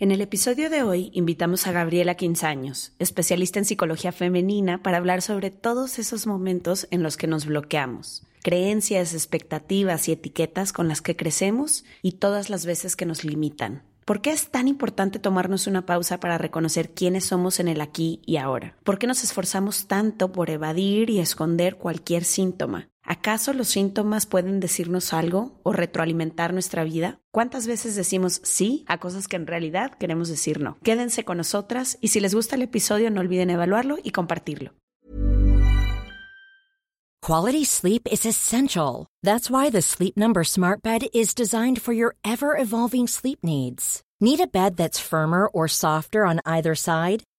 En el episodio de hoy invitamos a Gabriela Quinzaños, especialista en psicología femenina, para hablar sobre todos esos momentos en los que nos bloqueamos, creencias, expectativas y etiquetas con las que crecemos y todas las veces que nos limitan. ¿Por qué es tan importante tomarnos una pausa para reconocer quiénes somos en el aquí y ahora? ¿Por qué nos esforzamos tanto por evadir y esconder cualquier síntoma? ¿Acaso los síntomas pueden decirnos algo o retroalimentar nuestra vida? ¿Cuántas veces decimos sí a cosas que en realidad queremos decir no? Quédense con nosotras y si les gusta el episodio no olviden evaluarlo y compartirlo. Quality sleep is essential. That's why the Sleep Number Smart Bed is designed for your ever evolving sleep needs. Need a bed that's firmer or softer on either side?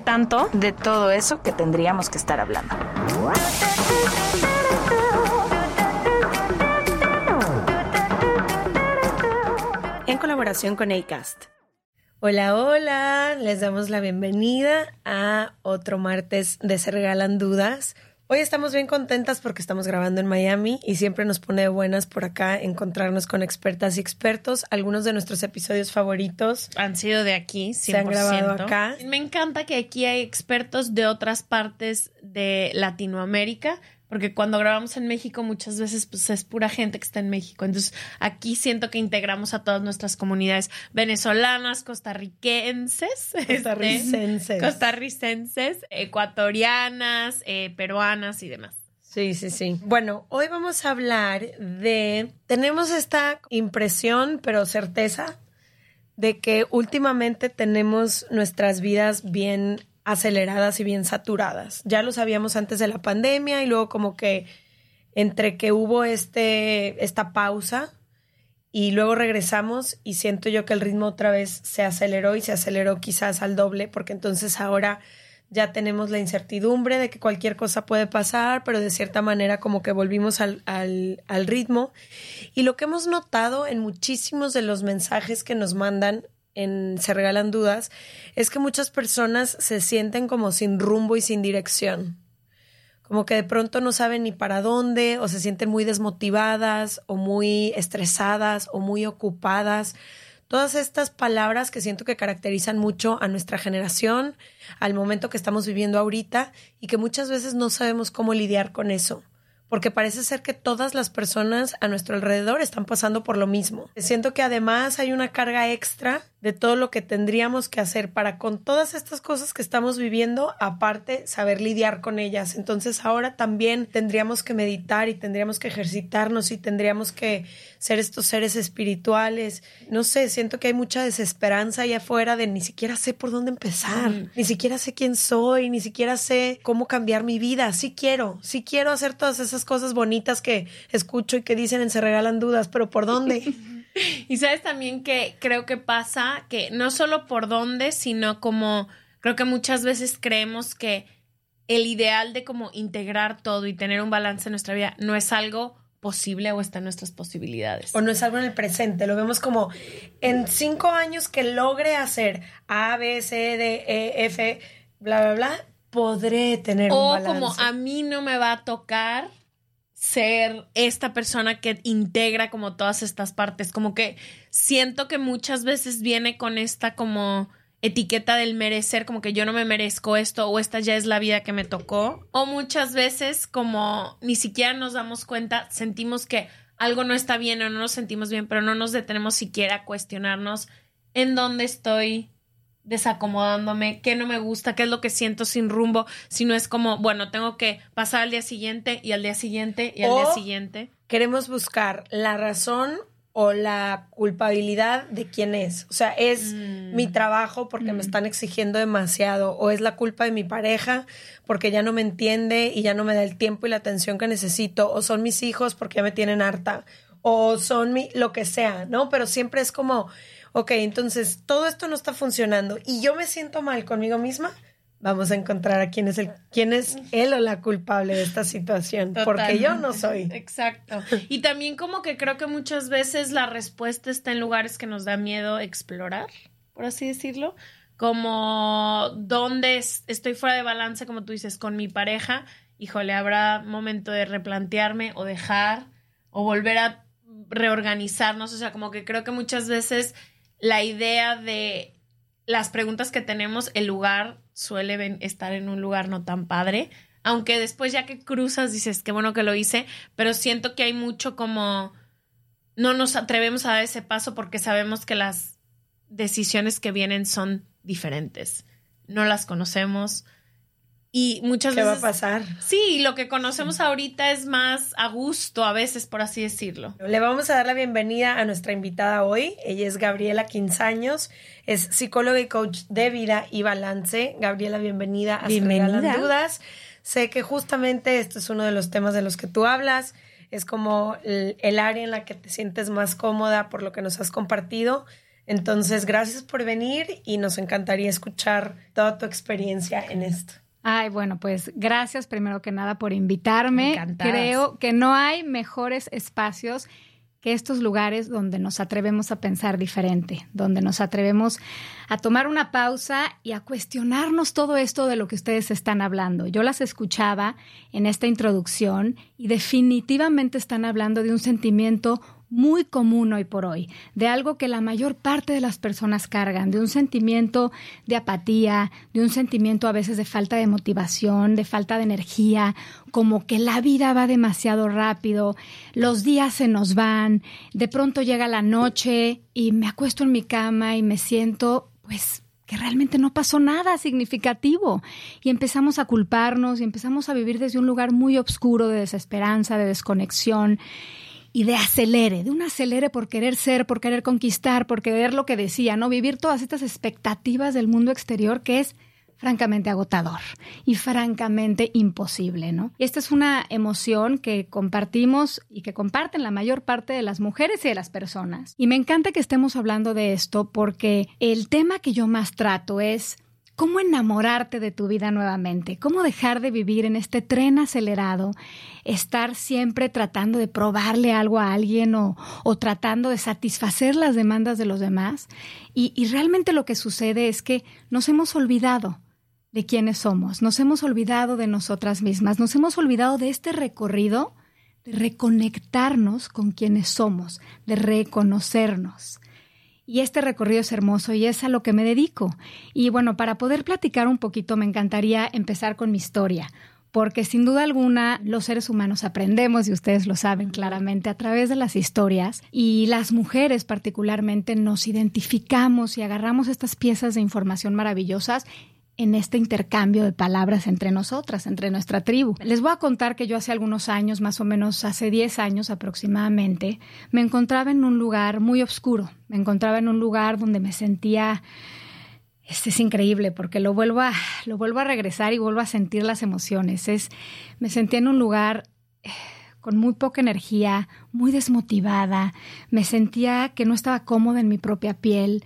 tanto de todo eso que tendríamos que estar hablando. En colaboración con ACAST. Hola, hola, les damos la bienvenida a otro martes de Se Regalan Dudas. Hoy estamos bien contentas porque estamos grabando en Miami y siempre nos pone de buenas por acá encontrarnos con expertas y expertos. Algunos de nuestros episodios favoritos han sido de aquí, 100%. se han grabado acá. Me encanta que aquí hay expertos de otras partes de Latinoamérica, porque cuando grabamos en México muchas veces pues es pura gente que está en México. Entonces aquí siento que integramos a todas nuestras comunidades venezolanas, costarricenses, costarricenses, costarricenses ecuatorianas, eh, peruanas y demás. Sí, sí, sí. Bueno, hoy vamos a hablar de, tenemos esta impresión, pero certeza, de que últimamente tenemos nuestras vidas bien aceleradas y bien saturadas. Ya lo sabíamos antes de la pandemia y luego como que entre que hubo este, esta pausa y luego regresamos y siento yo que el ritmo otra vez se aceleró y se aceleró quizás al doble porque entonces ahora ya tenemos la incertidumbre de que cualquier cosa puede pasar, pero de cierta manera como que volvimos al, al, al ritmo. Y lo que hemos notado en muchísimos de los mensajes que nos mandan en Se Regalan Dudas es que muchas personas se sienten como sin rumbo y sin dirección. Como que de pronto no saben ni para dónde, o se sienten muy desmotivadas, o muy estresadas, o muy ocupadas. Todas estas palabras que siento que caracterizan mucho a nuestra generación, al momento que estamos viviendo ahorita, y que muchas veces no sabemos cómo lidiar con eso porque parece ser que todas las personas a nuestro alrededor están pasando por lo mismo. Siento que además hay una carga extra de todo lo que tendríamos que hacer para con todas estas cosas que estamos viviendo, aparte saber lidiar con ellas. Entonces ahora también tendríamos que meditar y tendríamos que ejercitarnos y tendríamos que ser estos seres espirituales. No sé, siento que hay mucha desesperanza allá afuera de ni siquiera sé por dónde empezar, ni siquiera sé quién soy, ni siquiera sé cómo cambiar mi vida. Sí quiero, sí quiero hacer todas esas cosas bonitas que escucho y que dicen en Se Regalan Dudas, pero ¿por dónde? Y sabes también que creo que pasa que no solo por dónde, sino como creo que muchas veces creemos que el ideal de como integrar todo y tener un balance en nuestra vida no es algo posible o está en nuestras posibilidades. O no es algo en el presente, lo vemos como en cinco años que logre hacer A, B, C, D, E, F, bla, bla, bla, podré tener un balance. O como a mí no me va a tocar ser esta persona que integra como todas estas partes, como que siento que muchas veces viene con esta como etiqueta del merecer, como que yo no me merezco esto o esta ya es la vida que me tocó. O muchas veces como ni siquiera nos damos cuenta, sentimos que algo no está bien o no nos sentimos bien, pero no nos detenemos siquiera a cuestionarnos en dónde estoy desacomodándome, qué no me gusta, qué es lo que siento sin rumbo, si no es como, bueno, tengo que pasar al día siguiente y al día siguiente y al día siguiente. Queremos buscar la razón o la culpabilidad de quién es. O sea, es Mm. mi trabajo porque me están exigiendo demasiado o es la culpa de mi pareja porque ya no me entiende y ya no me da el tiempo y la atención que necesito o son mis hijos porque ya me tienen harta o son mi lo que sea, ¿no? Pero siempre es como, ok, entonces todo esto no está funcionando y yo me siento mal conmigo misma. Vamos a encontrar a quién es el quién es él o la culpable de esta situación, porque yo no soy. Exacto. Y también como que creo que muchas veces la respuesta está en lugares que nos da miedo explorar, por así decirlo. Como dónde es- estoy fuera de balance, como tú dices, con mi pareja. Híjole, habrá momento de replantearme o dejar o volver a reorganizarnos. O sea, como que creo que muchas veces la idea de las preguntas que tenemos, el lugar suele estar en un lugar no tan padre. Aunque después ya que cruzas dices, qué bueno que lo hice, pero siento que hay mucho como no nos atrevemos a dar ese paso porque sabemos que las decisiones que vienen son diferentes. No las conocemos. Y muchas ¿Qué va a veces... pasar? Sí, lo que conocemos ahorita es más a gusto a veces, por así decirlo. Le vamos a dar la bienvenida a nuestra invitada hoy. Ella es Gabriela Quinzaños, es psicóloga y coach de vida y balance. Gabriela, bienvenida a Bienvenida. Regalan Dudas. Sé que justamente este es uno de los temas de los que tú hablas. Es como el, el área en la que te sientes más cómoda por lo que nos has compartido. Entonces, gracias por venir y nos encantaría escuchar toda tu experiencia en esto. Ay, bueno, pues gracias primero que nada por invitarme. Encantadas. Creo que no hay mejores espacios que estos lugares donde nos atrevemos a pensar diferente, donde nos atrevemos a tomar una pausa y a cuestionarnos todo esto de lo que ustedes están hablando. Yo las escuchaba en esta introducción y definitivamente están hablando de un sentimiento muy común hoy por hoy, de algo que la mayor parte de las personas cargan, de un sentimiento de apatía, de un sentimiento a veces de falta de motivación, de falta de energía, como que la vida va demasiado rápido, los días se nos van, de pronto llega la noche y me acuesto en mi cama y me siento pues que realmente no pasó nada significativo. Y empezamos a culparnos y empezamos a vivir desde un lugar muy oscuro de desesperanza, de desconexión y de acelere, de un acelere por querer ser, por querer conquistar, por querer lo que decía, ¿no? Vivir todas estas expectativas del mundo exterior que es francamente agotador y francamente imposible, ¿no? Esta es una emoción que compartimos y que comparten la mayor parte de las mujeres y de las personas. Y me encanta que estemos hablando de esto porque el tema que yo más trato es cómo enamorarte de tu vida nuevamente, cómo dejar de vivir en este tren acelerado, estar siempre tratando de probarle algo a alguien o, o tratando de satisfacer las demandas de los demás. Y, y realmente lo que sucede es que nos hemos olvidado de quiénes somos, nos hemos olvidado de nosotras mismas, nos hemos olvidado de este recorrido de reconectarnos con quienes somos, de reconocernos. Y este recorrido es hermoso y es a lo que me dedico. Y bueno, para poder platicar un poquito me encantaría empezar con mi historia, porque sin duda alguna los seres humanos aprendemos, y ustedes lo saben claramente, a través de las historias, y las mujeres particularmente nos identificamos y agarramos estas piezas de información maravillosas en este intercambio de palabras entre nosotras, entre nuestra tribu. Les voy a contar que yo hace algunos años, más o menos hace 10 años aproximadamente, me encontraba en un lugar muy oscuro, me encontraba en un lugar donde me sentía este es increíble porque lo vuelvo a lo vuelvo a regresar y vuelvo a sentir las emociones. Es me sentía en un lugar eh, con muy poca energía, muy desmotivada, me sentía que no estaba cómoda en mi propia piel,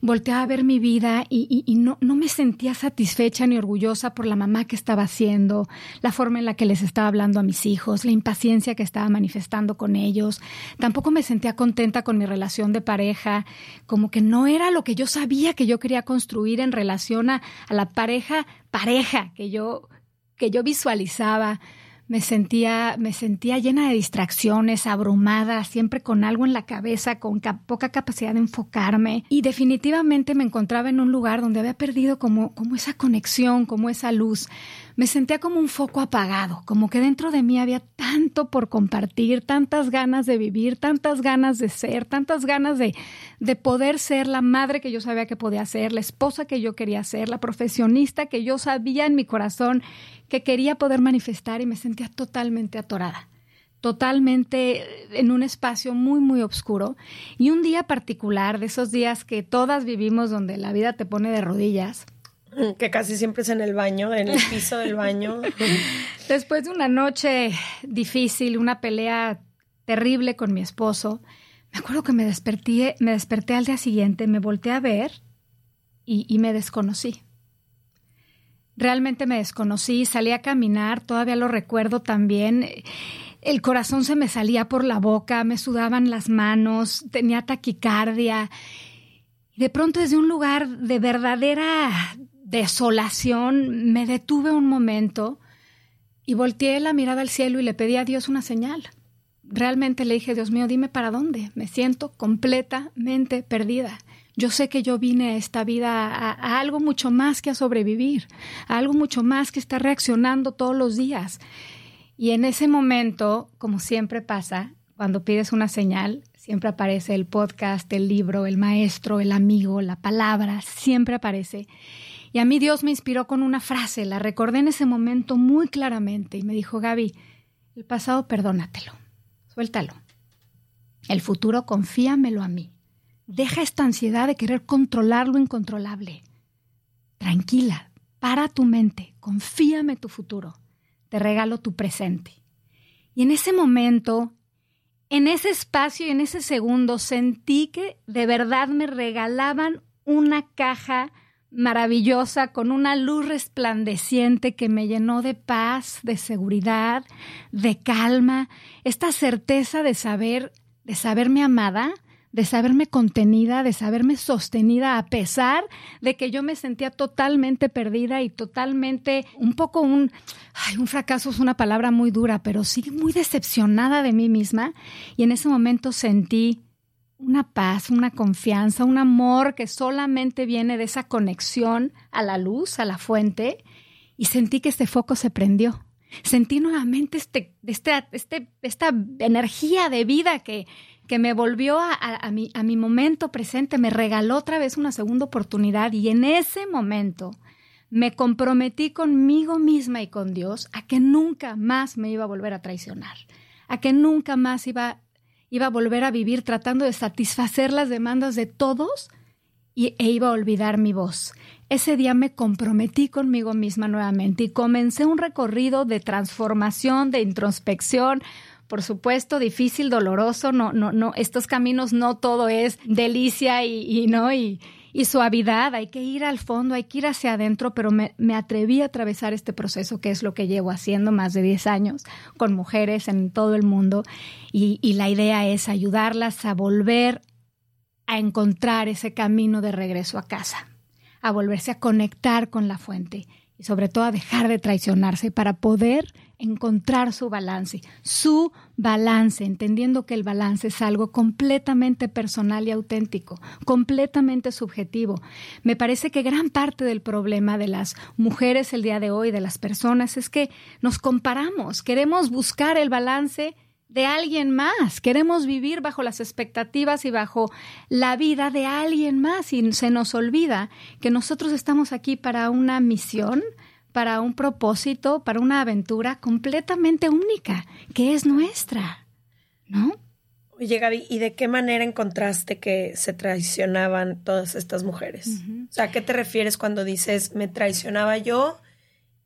volteaba a ver mi vida y, no, no, me sentía satisfecha ni orgullosa por la mamá que estaba haciendo, la forma en la que les estaba hablando a mis hijos, la impaciencia que estaba manifestando con ellos, tampoco me sentía contenta con mi relación de pareja, como que no era lo que yo sabía que yo quería construir en relación a, a la pareja, pareja que yo, que yo visualizaba me sentía, me sentía llena de distracciones, abrumada, siempre con algo en la cabeza, con poca capacidad de enfocarme. Y definitivamente me encontraba en un lugar donde había perdido como, como esa conexión, como esa luz. Me sentía como un foco apagado, como que dentro de mí había tanto por compartir, tantas ganas de vivir, tantas ganas de ser, tantas ganas de, de poder ser la madre que yo sabía que podía ser, la esposa que yo quería ser, la profesionista que yo sabía en mi corazón que quería poder manifestar y me sentía totalmente atorada, totalmente en un espacio muy, muy oscuro. Y un día particular, de esos días que todas vivimos donde la vida te pone de rodillas, que casi siempre es en el baño, en el piso del baño. Después de una noche difícil, una pelea terrible con mi esposo, me acuerdo que me desperté, me desperté al día siguiente, me volteé a ver y, me desconocí. Realmente me desconocí, salí a caminar, todavía lo recuerdo también. El corazón se me salía por la boca, me sudaban las manos, tenía taquicardia. Y de pronto desde un lugar de verdadera desolación me detuve un momento y volteé la mirada al cielo y le pedí a Dios una señal. Realmente le dije, Dios mío, dime para dónde. Me siento completamente perdida. Yo sé que yo vine a esta vida a, algo mucho más que a sobrevivir, a algo mucho más que estar reaccionando todos los días. Y en ese momento, como siempre pasa, cuando pides una señal, siempre aparece el podcast, el libro, el maestro, el amigo, la palabra, siempre aparece. Y a mí Dios me inspiró con una frase, la recordé en ese momento muy claramente y me dijo, Gaby, el pasado perdónatelo, suéltalo. El futuro confíamelo a mí. Deja esta ansiedad de querer controlar lo incontrolable. Tranquila, para tu mente, confíame tu futuro. Te regalo tu presente. Y en ese momento, en ese espacio y en ese segundo, sentí que de verdad me regalaban una caja maravillosa con una luz resplandeciente que me llenó de paz, de seguridad, de calma, esta certeza de saber, de saberme amada, de saberme contenida, de saberme sostenida, a pesar de que yo me sentía totalmente perdida y totalmente un poco un, ay, un fracaso es una palabra muy dura, pero sí muy decepcionada de mí misma. Y en ese momento sentí una paz, una confianza, un amor que solamente viene de esa conexión a la luz, a la fuente, y sentí que este foco se prendió. Sentí nuevamente este, este, este, esta energía de vida que, que me volvió a, mi, a mi momento presente, me regaló otra vez una segunda oportunidad y en ese momento me comprometí conmigo misma y con Dios a que nunca más me iba a volver a traicionar, a que nunca más iba, iba a volver a vivir tratando de satisfacer las demandas de todos y, e iba a olvidar mi voz. Ese día me comprometí conmigo misma nuevamente y comencé un recorrido de transformación, de introspección, por supuesto, difícil, doloroso, no, no, no, estos caminos no todo es delicia y, no, suavidad, hay que ir al fondo, hay que ir hacia adentro, pero me, atreví a atravesar este proceso, que es lo que llevo haciendo más de 10 años con mujeres en todo el mundo, y, y la idea es ayudarlas a volver a encontrar ese camino de regreso a casa, a volverse a conectar con la fuente y sobre todo a dejar de traicionarse para poder encontrar su balance, su balance, entendiendo que el balance es algo completamente personal y auténtico, completamente subjetivo. Me parece que gran parte del problema de las mujeres el día de hoy, de las personas, es que nos comparamos, queremos buscar el balance de alguien más, queremos vivir bajo las expectativas y bajo la vida de alguien más y se nos olvida que nosotros estamos aquí para una misión, para un propósito, para una aventura completamente única, que es nuestra, ¿no? Oye, Gaby, ¿y de qué manera encontraste que se traicionaban todas estas mujeres? O sea, ¿a qué te refieres cuando dices me traicionaba yo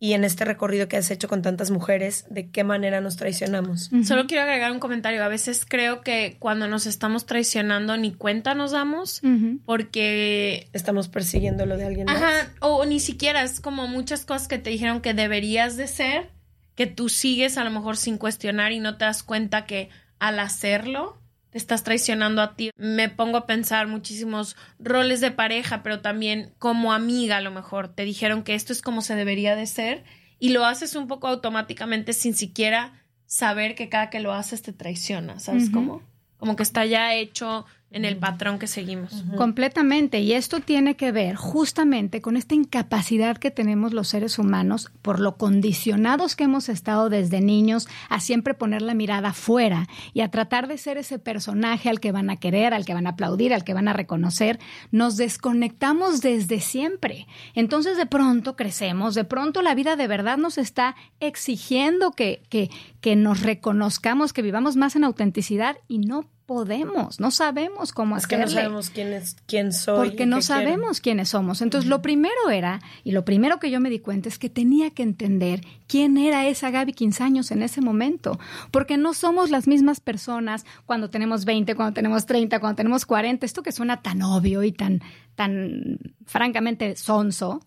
y en este recorrido que has hecho con tantas mujeres, de qué manera nos traicionamos. Solo quiero agregar un comentario. A veces creo que cuando nos estamos traicionando ni cuenta nos damos porque estamos persiguiendo lo de alguien más. Ajá, o ni siquiera es como muchas cosas que te dijeron que deberías de ser, que tú sigues a lo mejor sin cuestionar y no te das cuenta que al hacerlo te estás traicionando a ti. Me pongo a pensar muchísimos roles de pareja, pero también como amiga a lo mejor te dijeron que esto es como se debería de ser y lo haces un poco automáticamente sin siquiera saber que cada que lo haces te traiciona, ¿sabes cómo? Como que está ya hecho en el patrón que seguimos. Completamente. Y esto tiene que ver justamente con esta incapacidad que tenemos los seres humanos por lo condicionados que hemos estado desde niños a siempre poner la mirada fuera y a tratar de ser ese personaje al que van a querer, al que van a aplaudir, al que van a reconocer. Nos desconectamos desde siempre. Entonces de pronto crecemos, de pronto la vida de verdad nos está exigiendo que, que, que nos reconozcamos, que vivamos más en autenticidad y no podemos, no sabemos cómo es hacerle. que no sabemos quién es quién soy. Porque no sabemos quiénes somos. Entonces, lo primero era, y lo primero que yo me di cuenta es que tenía que entender quién era esa Gaby 15 años en ese momento. Porque no somos las mismas personas cuando tenemos 20, cuando tenemos 30, cuando tenemos 40. Esto que suena tan obvio y tan, tan francamente sonso,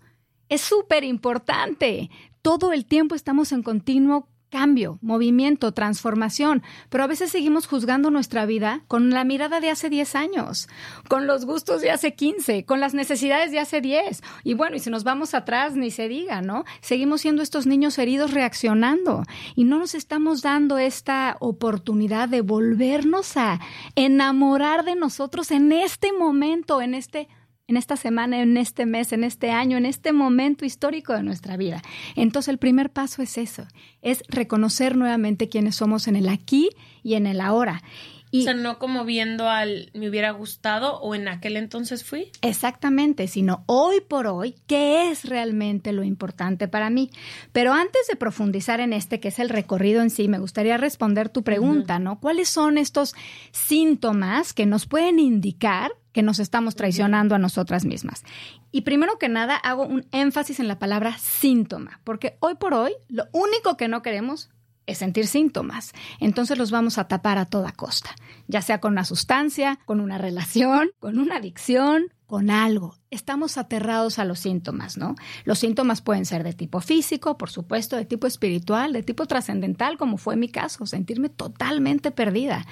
es súper importante. Todo el tiempo estamos en continuo cambio, movimiento, transformación, pero a veces seguimos juzgando nuestra vida con la mirada de hace 10 años, con los gustos de hace 15, con las necesidades de hace 10. Y bueno, y si nos vamos atrás, ni se diga, ¿no? Seguimos siendo estos niños heridos reaccionando y no nos estamos dando esta oportunidad de volvernos a enamorar de nosotros en este momento, en este en esta semana, en este mes, en este año, en este momento histórico de nuestra vida. Entonces el primer paso es eso, es reconocer nuevamente quiénes somos en el aquí y en el ahora. Y, o sea, no como viendo al me hubiera gustado o en aquel entonces fui. Exactamente, sino hoy por hoy, ¿qué es realmente lo importante para mí? Pero antes de profundizar en este, que es el recorrido en sí, me gustaría responder tu pregunta, ¿no? ¿Cuáles son estos síntomas que nos pueden indicar que nos estamos traicionando a nosotras mismas. Y primero que nada hago un énfasis en la palabra síntoma, porque hoy por hoy lo único que no queremos es sentir síntomas. Entonces los vamos a tapar a toda costa, ya sea con una sustancia, con una relación, con una adicción, con algo. Estamos aterrados a los síntomas, ¿no? Los síntomas pueden ser de tipo físico, por supuesto, de tipo espiritual, de tipo trascendental, como fue mi caso, sentirme totalmente perdida.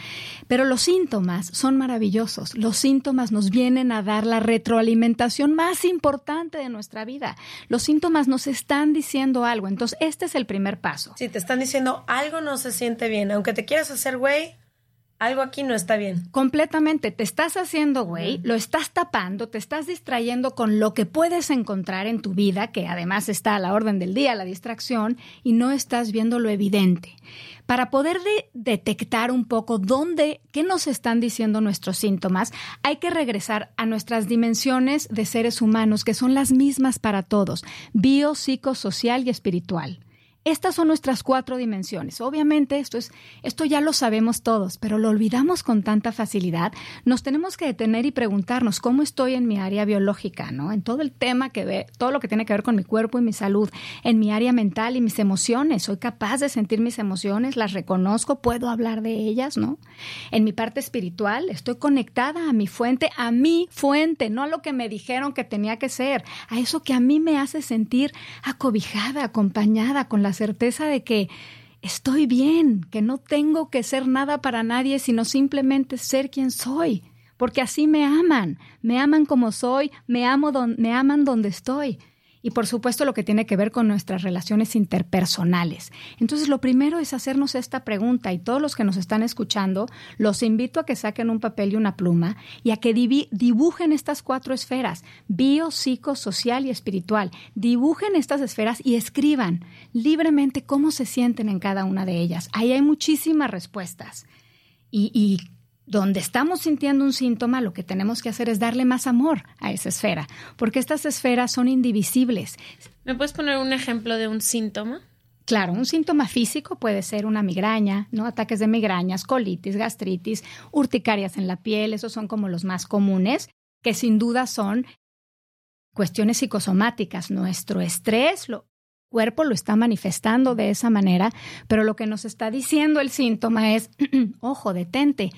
Pero los síntomas son maravillosos. Los síntomas nos vienen a dar la retroalimentación más importante de nuestra vida. Los síntomas nos están diciendo algo. Entonces, este es el primer paso. Si te están diciendo algo no se siente bien, aunque te quieras hacer güey, algo aquí no está bien. Completamente. Te estás haciendo, güey, lo estás tapando, te estás distrayendo con lo que puedes encontrar en tu vida, que además está a la orden del día, la distracción, y no estás viendo lo evidente. Para poder detectar un poco dónde, qué nos están diciendo nuestros síntomas, hay que regresar a nuestras dimensiones de seres humanos, que son las mismas para todos, bio, psicosocial y espiritual. Estas son nuestras cuatro dimensiones. Obviamente esto es esto ya lo sabemos todos, pero lo olvidamos con tanta facilidad. Nos tenemos que detener y preguntarnos cómo estoy en mi área biológica, ¿no? En todo el tema que ve, todo lo que tiene que ver con mi cuerpo y mi salud, en mi área mental y mis emociones. Soy capaz de sentir mis emociones, las reconozco, puedo hablar de ellas, ¿no? En mi parte espiritual, estoy conectada a mi fuente, a mi fuente, no a lo que me dijeron que tenía que ser, a eso que a mí me hace sentir acobijada, acompañada con la certeza de que estoy bien, que no tengo que ser nada para nadie, sino simplemente ser quien soy, porque así me aman, me aman como soy, me, amo me aman donde estoy y por supuesto lo que tiene que ver con nuestras relaciones interpersonales. Entonces lo primero es hacernos esta pregunta y todos los que nos están escuchando, los invito a que saquen un papel y una pluma y a que dibujen estas cuatro esferas, bio, psico, social y espiritual. Dibujen estas esferas y escriban libremente cómo se sienten en cada una de ellas. Ahí hay muchísimas respuestas. Y, y donde estamos sintiendo un síntoma, lo que tenemos que hacer es darle más amor a esa esfera, porque estas esferas son indivisibles. ¿Me puedes poner un ejemplo de un síntoma? Claro, un síntoma físico puede ser una migraña, ¿no? Ataques de migrañas, colitis, gastritis, urticarias en la piel, esos son como los más comunes, que sin duda son cuestiones psicosomáticas. Nuestro estrés, lo, cuerpo lo está manifestando de esa manera, pero lo que nos está diciendo el síntoma es, ojo, detente,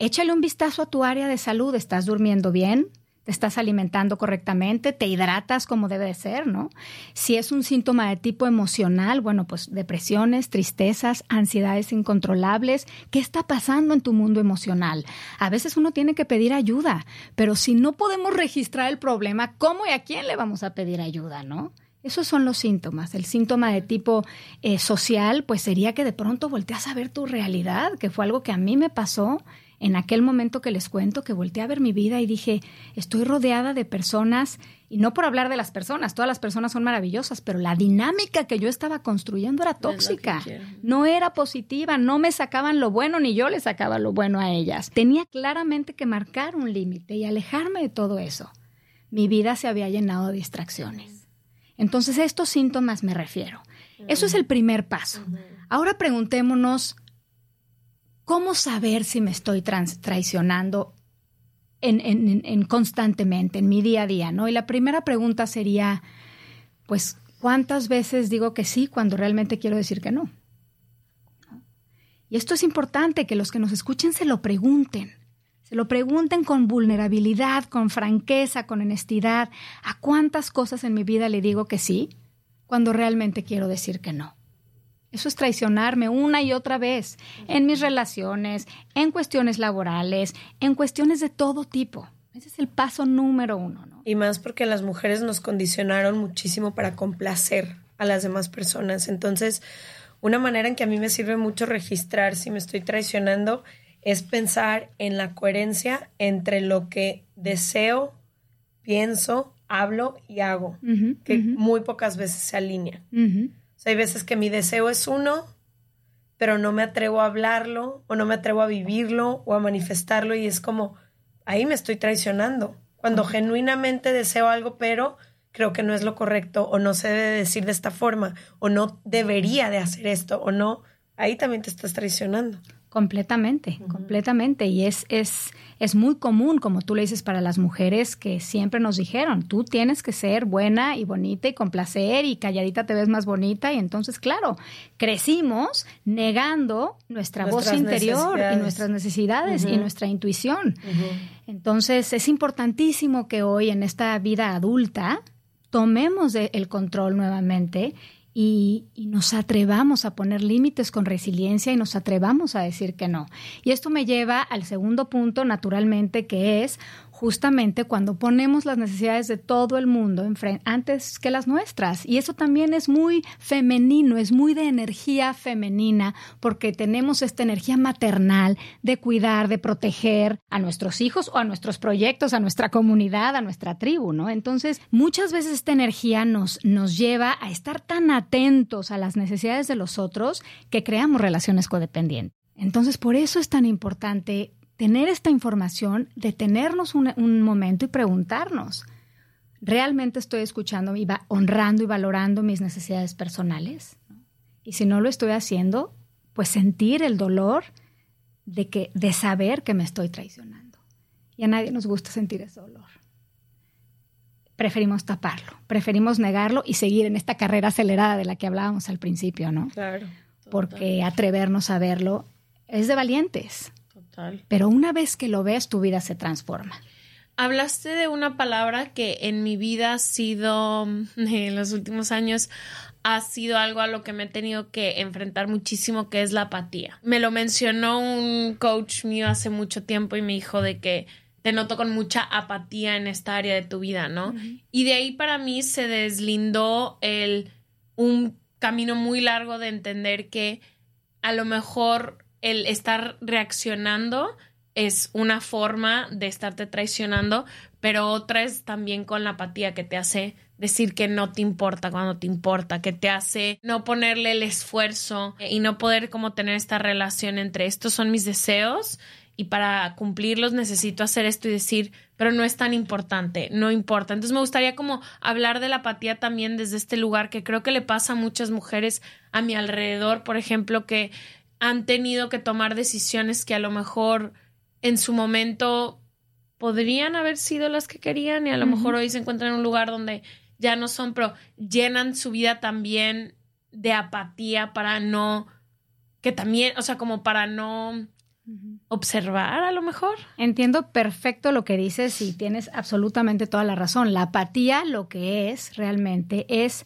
échale un vistazo a tu área de salud, ¿estás durmiendo bien? ¿Te estás alimentando correctamente? ¿Te hidratas como debe de ser, no? Si es un síntoma de tipo emocional, bueno, pues depresiones, tristezas, ansiedades incontrolables, ¿qué está pasando en tu mundo emocional? A veces uno tiene que pedir ayuda, pero si no podemos registrar el problema, ¿cómo y a quién le vamos a pedir ayuda, no? Esos son los síntomas. El síntoma de tipo eh, social, pues sería que de pronto volteas a ver tu realidad, que fue algo que a mí me pasó en aquel momento que les cuento, que volteé a ver mi vida y dije, estoy rodeada de personas, y no por hablar de las personas, todas las personas son maravillosas, pero la dinámica que yo estaba construyendo era tóxica, no era positiva, no me sacaban lo bueno, ni yo le sacaba lo bueno a ellas. Tenía claramente que marcar un límite y alejarme de todo eso. Mi vida se había llenado de distracciones. Entonces, a estos síntomas me refiero. Eso es el primer paso. Ahora preguntémonos, ¿cómo saber si me estoy traicionando en, constantemente, en mi día a día? ¿no? Y la primera pregunta sería, pues, ¿cuántas veces digo que sí cuando realmente quiero decir que no? Y esto es importante, que los que nos escuchen se lo pregunten. Se lo pregunten con vulnerabilidad, con franqueza, con honestidad. ¿A cuántas cosas en mi vida le digo que sí cuando realmente quiero decir que no? Eso es traicionarme una y otra vez en mis relaciones, en cuestiones laborales, en cuestiones de todo tipo. Ese es el paso número uno, ¿no? Y más porque las mujeres nos condicionaron muchísimo para complacer a las demás personas. Entonces, una manera en que a mí me sirve mucho registrar si me estoy traicionando es pensar en la coherencia entre lo que deseo, pienso, hablo y hago, que muy pocas veces se alinea. Hay veces que mi deseo es uno, pero no me atrevo a hablarlo o no me atrevo a vivirlo o a manifestarlo y es como, ahí me estoy traicionando. Cuando genuinamente deseo algo, pero creo que no es lo correcto o no se debe decir de esta forma o no debería de hacer esto o no, ahí también te estás traicionando. Completamente, completamente. Y es, es, es muy común, como tú le dices, para las mujeres que siempre nos dijeron, tú tienes que ser buena y bonita y con placer y calladita te ves más bonita. Y entonces, claro, crecimos negando nuestra voz interior y nuestras necesidades y nuestra intuición. Entonces, es importantísimo que hoy en esta vida adulta tomemos el control nuevamente y, nos atrevamos a poner límites con resiliencia y nos atrevamos a decir que no. Y esto me lleva al segundo punto, naturalmente, que es justamente cuando ponemos las necesidades de todo el mundo antes que las nuestras. Y eso también es muy femenino, es muy de energía femenina, porque tenemos esta energía maternal de cuidar, de proteger a nuestros hijos o a nuestros proyectos, a nuestra comunidad, a nuestra tribu, ¿no? Entonces, muchas veces esta energía nos, nos lleva a estar tan atentos a las necesidades de los otros que creamos relaciones codependientes. Entonces, por eso es tan importante tener esta información, detenernos un, un momento y preguntarnos, ¿realmente estoy escuchando y va honrando y valorando mis necesidades personales? Y si no lo estoy haciendo, pues sentir el dolor de, que, de saber que me estoy traicionando. Y a nadie nos gusta sentir ese dolor. Preferimos taparlo, preferimos negarlo y seguir en esta carrera acelerada de la que hablábamos al principio, ¿no? Claro. Porque atrevernos a verlo es de valientes. Pero una vez que lo ves, tu vida se transforma. Hablaste de una palabra que en mi vida ha sido, en los últimos años, ha sido algo a lo que me he tenido que enfrentar muchísimo, que es la apatía. Me lo mencionó un coach mío hace mucho tiempo y me dijo de que te noto con mucha apatía en esta área de tu vida, ¿no? Y de ahí para mí se deslindó el, un camino muy largo de entender que a lo mejor el estar reaccionando es una forma de estarte traicionando, pero otra es también con la apatía que te hace decir que no te importa cuando te importa, que te hace no ponerle el esfuerzo y no poder como tener esta relación entre estos son mis deseos y para cumplirlos necesito hacer esto y decir, pero no es tan importante, no importa. Entonces me gustaría como hablar de la apatía también desde este lugar que creo que le pasa a muchas mujeres a mi alrededor, por ejemplo, que han tenido que tomar decisiones que a lo mejor en su momento podrían haber sido las que querían y a lo mejor hoy se encuentran en un lugar donde ya no son, pero llenan su vida también de apatía para no, que también, o sea, como para no observar a lo mejor. Entiendo perfecto lo que dices y tienes absolutamente toda la razón. La apatía lo que es realmente es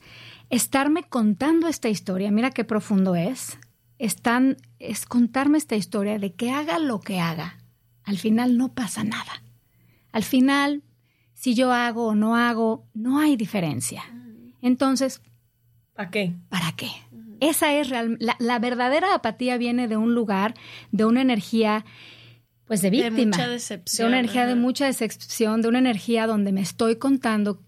estarme contando esta historia. Mira qué profundo es. Están, es contarme esta historia de que haga lo que haga. Al final no pasa nada. Al final, si yo hago o no hago, no hay diferencia. Entonces, ¿para qué? ¿Para qué? Esa es real, la, verdadera apatía viene de un lugar, de una energía pues de víctima. De mucha decepción. De una energía de mucha decepción, de una energía donde me estoy contando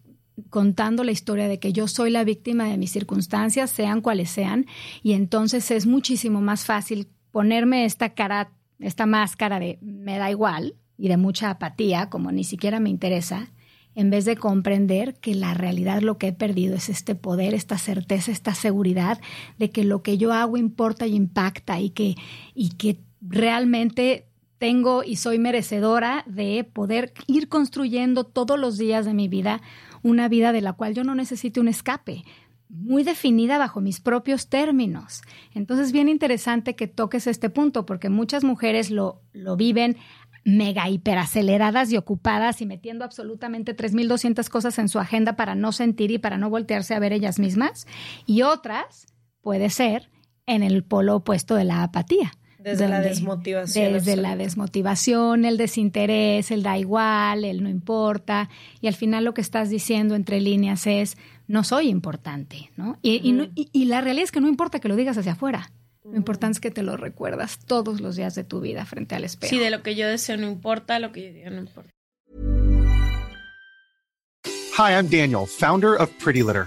contando la historia de que yo soy la víctima de mis circunstancias, sean cuales sean, y entonces es muchísimo más fácil ponerme esta cara, esta máscara de me da igual y de mucha apatía, como ni siquiera me interesa, en vez de comprender que la realidad lo que he perdido es este poder, esta certeza, esta seguridad de que lo que yo hago importa y impacta y que, y que realmente tengo y soy merecedora de poder ir construyendo todos los días de mi vida una vida de la cual yo no necesite un escape, muy definida bajo mis propios términos. Entonces, bien interesante que toques este punto, porque muchas mujeres lo, lo viven mega hiperaceleradas y ocupadas y metiendo absolutamente 3.200 cosas en su agenda para no sentir y para no voltearse a ver ellas mismas. Y otras, puede ser, en el polo opuesto de la apatía. Desde la desmotivación. Desde la desmotivación, el desinterés, el da igual, el no importa. Y al final lo que estás diciendo entre líneas es, no soy importante, ¿no? Y, y la realidad es que no importa que lo digas hacia afuera. Lo importante es que te lo recuerdas todos los días de tu vida frente al espejo. Sí, de lo que yo deseo no importa, lo que yo diga no importa. Hi, I'm Daniel, founder of Pretty Litter.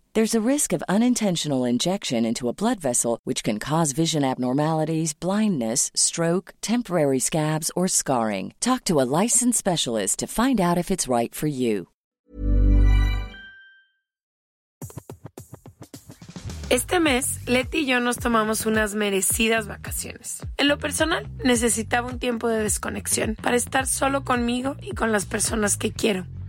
There's a risk of unintentional injection into a blood vessel, which can cause vision abnormalities, blindness, stroke, temporary scabs, or scarring. Talk to a licensed specialist to find out if it's right for you. Este mes, Leti y yo nos tomamos unas merecidas vacaciones. En lo personal, necesitaba un tiempo de desconexión para estar solo conmigo y con las personas que quiero.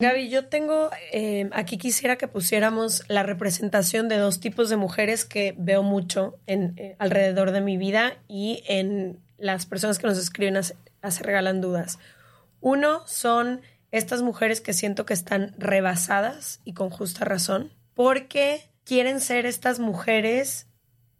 Gaby, yo tengo, eh, aquí quisiera que pusiéramos la representación de dos tipos de mujeres que veo mucho en, eh, alrededor de mi vida y en las personas que nos escriben se regalan dudas. Uno son estas mujeres que siento que están rebasadas y con justa razón, porque quieren ser estas mujeres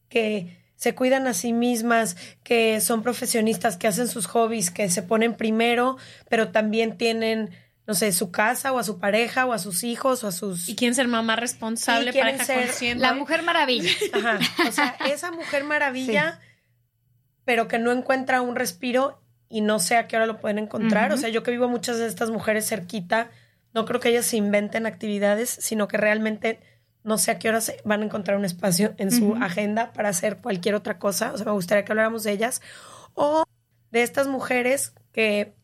que se cuidan a sí mismas, que son profesionistas, que hacen sus hobbies, que se ponen primero, pero también tienen no sé, su casa o a su pareja o a sus hijos o a sus... Y quieren ser mamá responsable, para ser La mujer maravilla. Ajá. O sea, esa mujer maravilla, pero que no encuentra un respiro y no sé a qué hora lo pueden encontrar. O sea, yo que vivo muchas de estas mujeres cerquita, no creo que ellas se inventen actividades, sino que realmente no sé a qué hora van a encontrar un espacio en su agenda para hacer cualquier otra cosa. O sea, me gustaría que habláramos de ellas. O de estas mujeres que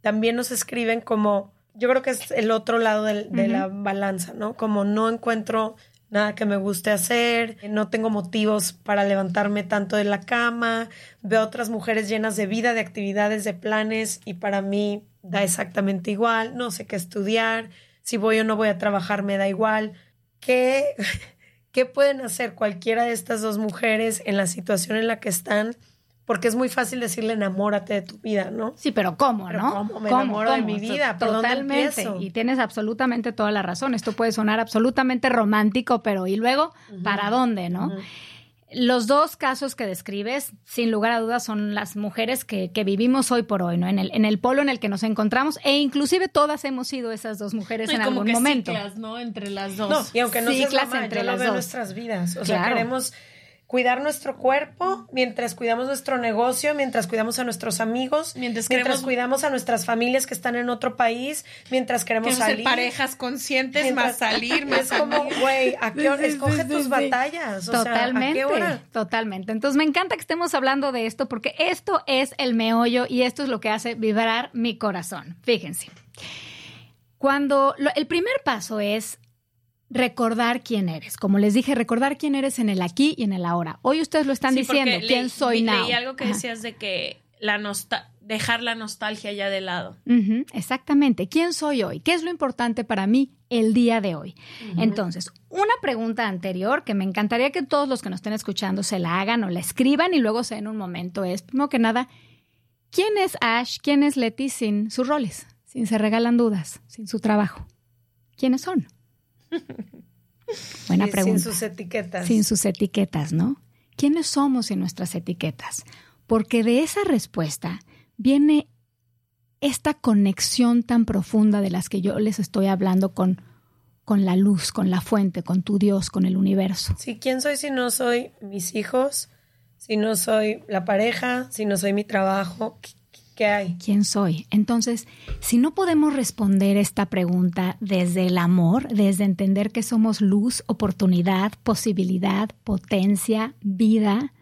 también nos escriben como yo creo que es el otro lado de la balanza, ¿no? Como no encuentro nada que me guste hacer, no tengo motivos para levantarme tanto de la cama, veo otras mujeres llenas de vida, de actividades, de planes y para mí da exactamente igual, no sé qué estudiar, si voy o no voy a trabajar me da igual. ¿Qué, qué pueden hacer cualquiera de estas dos mujeres en la situación en la que están? Porque es muy fácil decirle enamórate de tu vida, ¿no? Sí, pero ¿cómo, no? ¿Cómo me enamoro de mi vida? Totalmente. y tienes absolutamente toda la razón. Esto puede sonar absolutamente romántico, pero ¿y luego para dónde, no? Los dos casos que describes, sin lugar a dudas, son las mujeres que, vivimos hoy por hoy, ¿no? En el, en el polo en el que nos encontramos, e inclusive todas hemos sido esas dos mujeres en algún momento. ¿no? Entre las dos. No, y aunque no seas mamá, entre las dos. nuestras vidas. O sea, queremos cuidar nuestro cuerpo, mientras cuidamos nuestro negocio, mientras cuidamos a nuestros amigos, mientras, cuidamos a nuestras familias que están en otro país, mientras queremos salir. parejas conscientes, más salir, más Es como, güey, ¿a qué hora? Escoge tus batallas. totalmente, totalmente. Entonces me encanta que estemos hablando de esto porque esto es el meollo y esto es lo que hace vibrar mi corazón. Fíjense. Cuando el primer paso es recordar quién eres. Como les dije, recordar quién eres en el aquí y en el ahora. Hoy ustedes lo están diciendo, quién soy now. Y algo que decías de que la dejar la nostalgia ya de lado. exactamente. ¿Quién soy hoy? ¿Qué es lo importante para mí el día de hoy? Entonces, una pregunta anterior que me encantaría que todos los que nos estén escuchando se la hagan o la escriban y luego se den un momento es, primero que nada, ¿quién es Ash? ¿Quién es Letty sin sus roles? Sin se regalan dudas, sin su trabajo. ¿Quiénes son? Buena pregunta. Sin sus etiquetas. Sin sus etiquetas, ¿no? ¿Quiénes somos en nuestras etiquetas? Porque de esa respuesta viene esta conexión tan profunda de las que yo les estoy hablando con, con la luz, con la fuente, con tu Dios, con el universo. Sí, ¿quién soy si no soy mis hijos? Si no soy la pareja, si no soy mi trabajo, ¿Qué hay? ¿Quién soy? Entonces, si no podemos responder esta pregunta desde el amor, desde entender que somos luz, oportunidad, posibilidad, potencia, vida,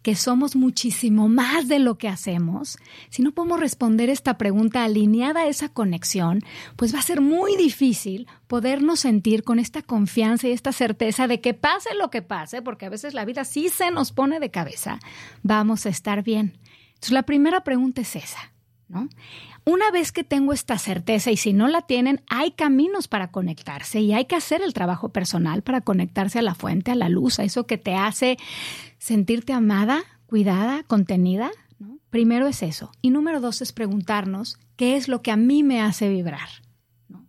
que somos muchísimo más de lo que hacemos, si no podemos responder esta pregunta alineada a esa conexión, pues va a ser muy difícil podernos sentir con esta confianza y esta certeza de que pase lo que pase, porque a veces la vida sí se nos pone de cabeza, vamos a estar bien. Entonces, la primera pregunta es esa, ¿no? Una vez que tengo esta certeza y si no la tienen, hay caminos para conectarse y hay que hacer el trabajo personal para conectarse a la fuente, a la luz, a eso que te hace sentirte amada, cuidada, contenida. ¿no? Primero es eso. Y número dos es preguntarnos qué es lo que a mí me hace vibrar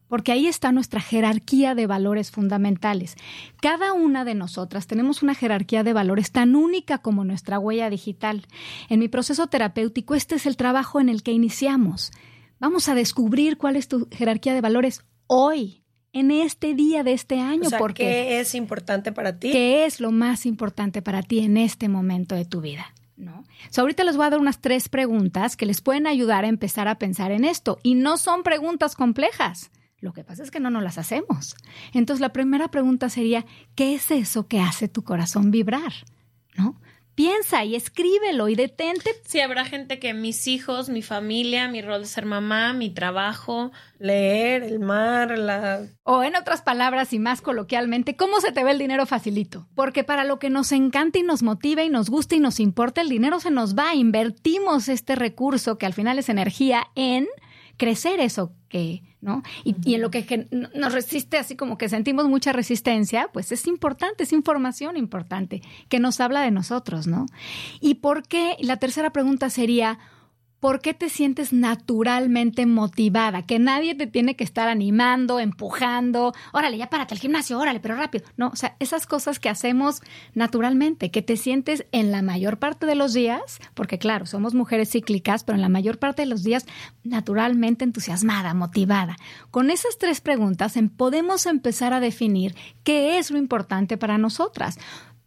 porque ahí está nuestra jerarquía de valores fundamentales. Cada una de nosotras tenemos una jerarquía de valores tan única como nuestra huella digital. En mi proceso terapéutico, este es el trabajo en el que iniciamos. Vamos a descubrir cuál es tu jerarquía de valores hoy, en este día de este año. porque, ¿Qué es importante para ti? ¿Qué es lo más importante para ti en este momento de tu vida? ¿no? ahorita les voy a dar unas tres preguntas que les pueden ayudar a empezar a pensar en esto. Y no son preguntas complejas. Lo que pasa es que no nos las hacemos. Entonces la primera pregunta sería, ¿qué es eso que hace tu corazón vibrar? ¿No? piensa y escríbelo y detente. Sí, habrá gente que mis hijos, mi familia, mi rol de ser mamá, mi trabajo, leer, el mar, la... O en otras palabras y más coloquialmente, ¿cómo se te ve el dinero facilito? Porque para lo que nos encanta y nos motiva y nos gusta y nos importa, el dinero se nos va. Invertimos este recurso, que al final es energía, en crecer eso que, ¿no? Y, en lo que nos resiste, así como que sentimos mucha resistencia, pues es importante, es información importante que nos habla de nosotros, ¿no? ¿Y por qué? La tercera pregunta sería, ¿Por qué te sientes naturalmente motivada? Que nadie te tiene que estar animando, empujando. Órale, ya párate al gimnasio, órale, pero rápido. No, o sea, esas cosas que hacemos naturalmente, que te sientes en la mayor parte de los días, porque claro, somos mujeres cíclicas, pero en la mayor parte de los días naturalmente entusiasmada, motivada. Con esas tres preguntas podemos empezar a definir qué es lo importante para nosotras.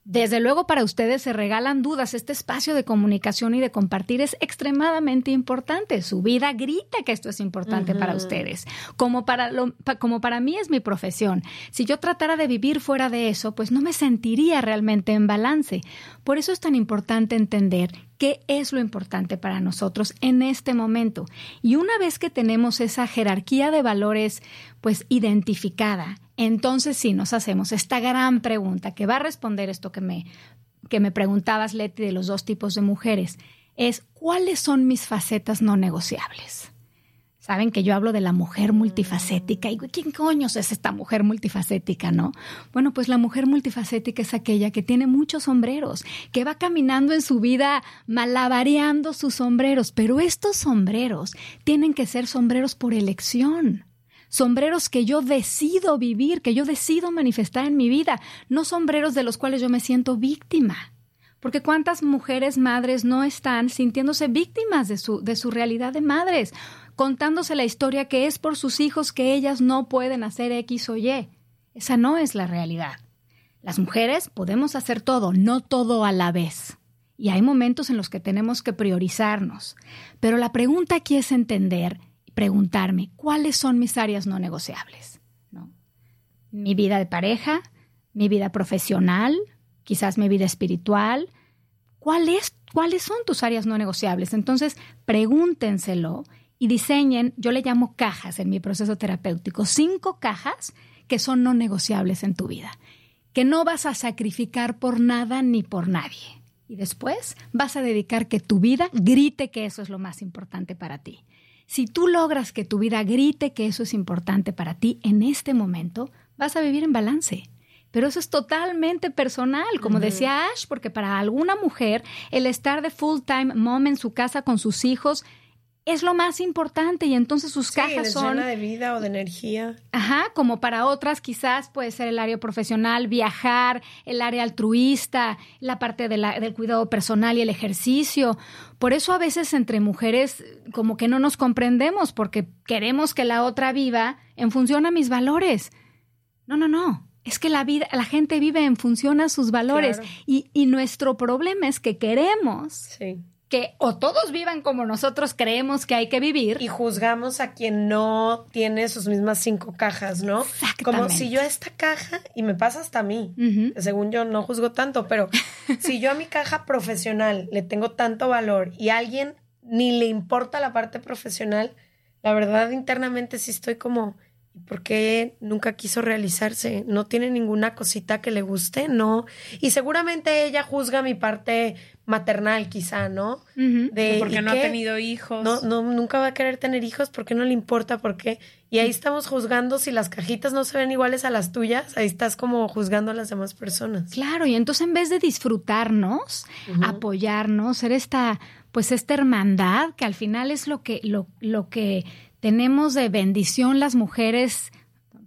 Desde luego para ustedes se regalan dudas. Este espacio de comunicación y de compartir es extremadamente importante. Su vida grita que esto es importante para ustedes, como para, lo, como para mí es mi profesión. Si yo tratara de vivir fuera de eso, pues no me sentiría realmente en balance. Por eso es tan importante entender qué es lo importante para nosotros en este momento. Y una vez que tenemos esa jerarquía de valores pues identificada, entonces sí nos hacemos esta gran pregunta que va a responder esto que me, que me preguntabas, Leti, de los dos tipos de mujeres, es ¿cuáles son mis facetas no negociables? Saben que yo hablo de la mujer multifacética y ¿quién coño es esta mujer multifacética, no? Bueno, pues la mujer multifacética es aquella que tiene muchos sombreros, que va caminando en su vida malabareando sus sombreros, pero estos sombreros tienen que ser sombreros por elección sombreros que yo decido vivir, que yo decido manifestar en mi vida, no sombreros de los cuales yo me siento víctima. Porque cuántas mujeres madres no están sintiéndose víctimas de su, de su realidad de madres, contándose la historia que es por sus hijos que ellas no pueden hacer X o Y. Esa no es la realidad. Las mujeres podemos hacer todo, no todo a la vez. Y hay momentos en los que tenemos que priorizarnos. Pero la pregunta aquí es entender preguntarme cuáles son mis áreas no negociables. Mi vida de pareja, mi vida profesional, quizás mi vida espiritual. ¿Cuáles, ¿Cuáles son tus áreas no negociables? Entonces, pregúntenselo y diseñen, yo le llamo cajas en mi proceso terapéutico, cinco cajas que son no negociables en tu vida, que no vas a sacrificar por nada ni por nadie. Y después vas a dedicar que tu vida grite que eso es lo más importante para ti. Si tú logras que tu vida grite que eso es importante para ti en este momento, vas a vivir en balance. Pero eso es totalmente personal, como decía Ash, porque para alguna mujer el estar de full time mom en su casa con sus hijos es lo más importante y entonces sus sí, cajas les son de vida o de energía. Ajá, como para otras quizás puede ser el área profesional, viajar, el área altruista, la parte de la, del cuidado personal y el ejercicio. Por eso a veces entre mujeres como que no nos comprendemos porque queremos que la otra viva en función a mis valores. No, no, no. Es que la vida, la gente vive en función a sus valores y, y nuestro problema es que queremos sí que o todos vivan como nosotros creemos que hay que vivir. Y juzgamos a quien no tiene sus mismas cinco cajas, ¿no? Como si yo a esta caja, y me pasa hasta a mí, según yo no juzgo tanto, pero si yo a mi caja profesional le tengo tanto valor y a alguien ni le importa la parte profesional, la verdad internamente sí estoy como, ¿Y por qué nunca quiso realizarse? ¿No tiene ninguna cosita que le guste? No. Y seguramente ella juzga mi parte maternal, quizá, ¿no? De porque no ha tenido hijos. No, no, nunca va a querer tener hijos porque no le importa, por qué. Y ahí estamos juzgando si las cajitas no se ven iguales a las tuyas, ahí estás como juzgando a las demás personas. Claro, y entonces en vez de disfrutarnos, apoyarnos, ser esta, pues esta hermandad, que al final es lo que, lo, lo que tenemos de bendición las mujeres,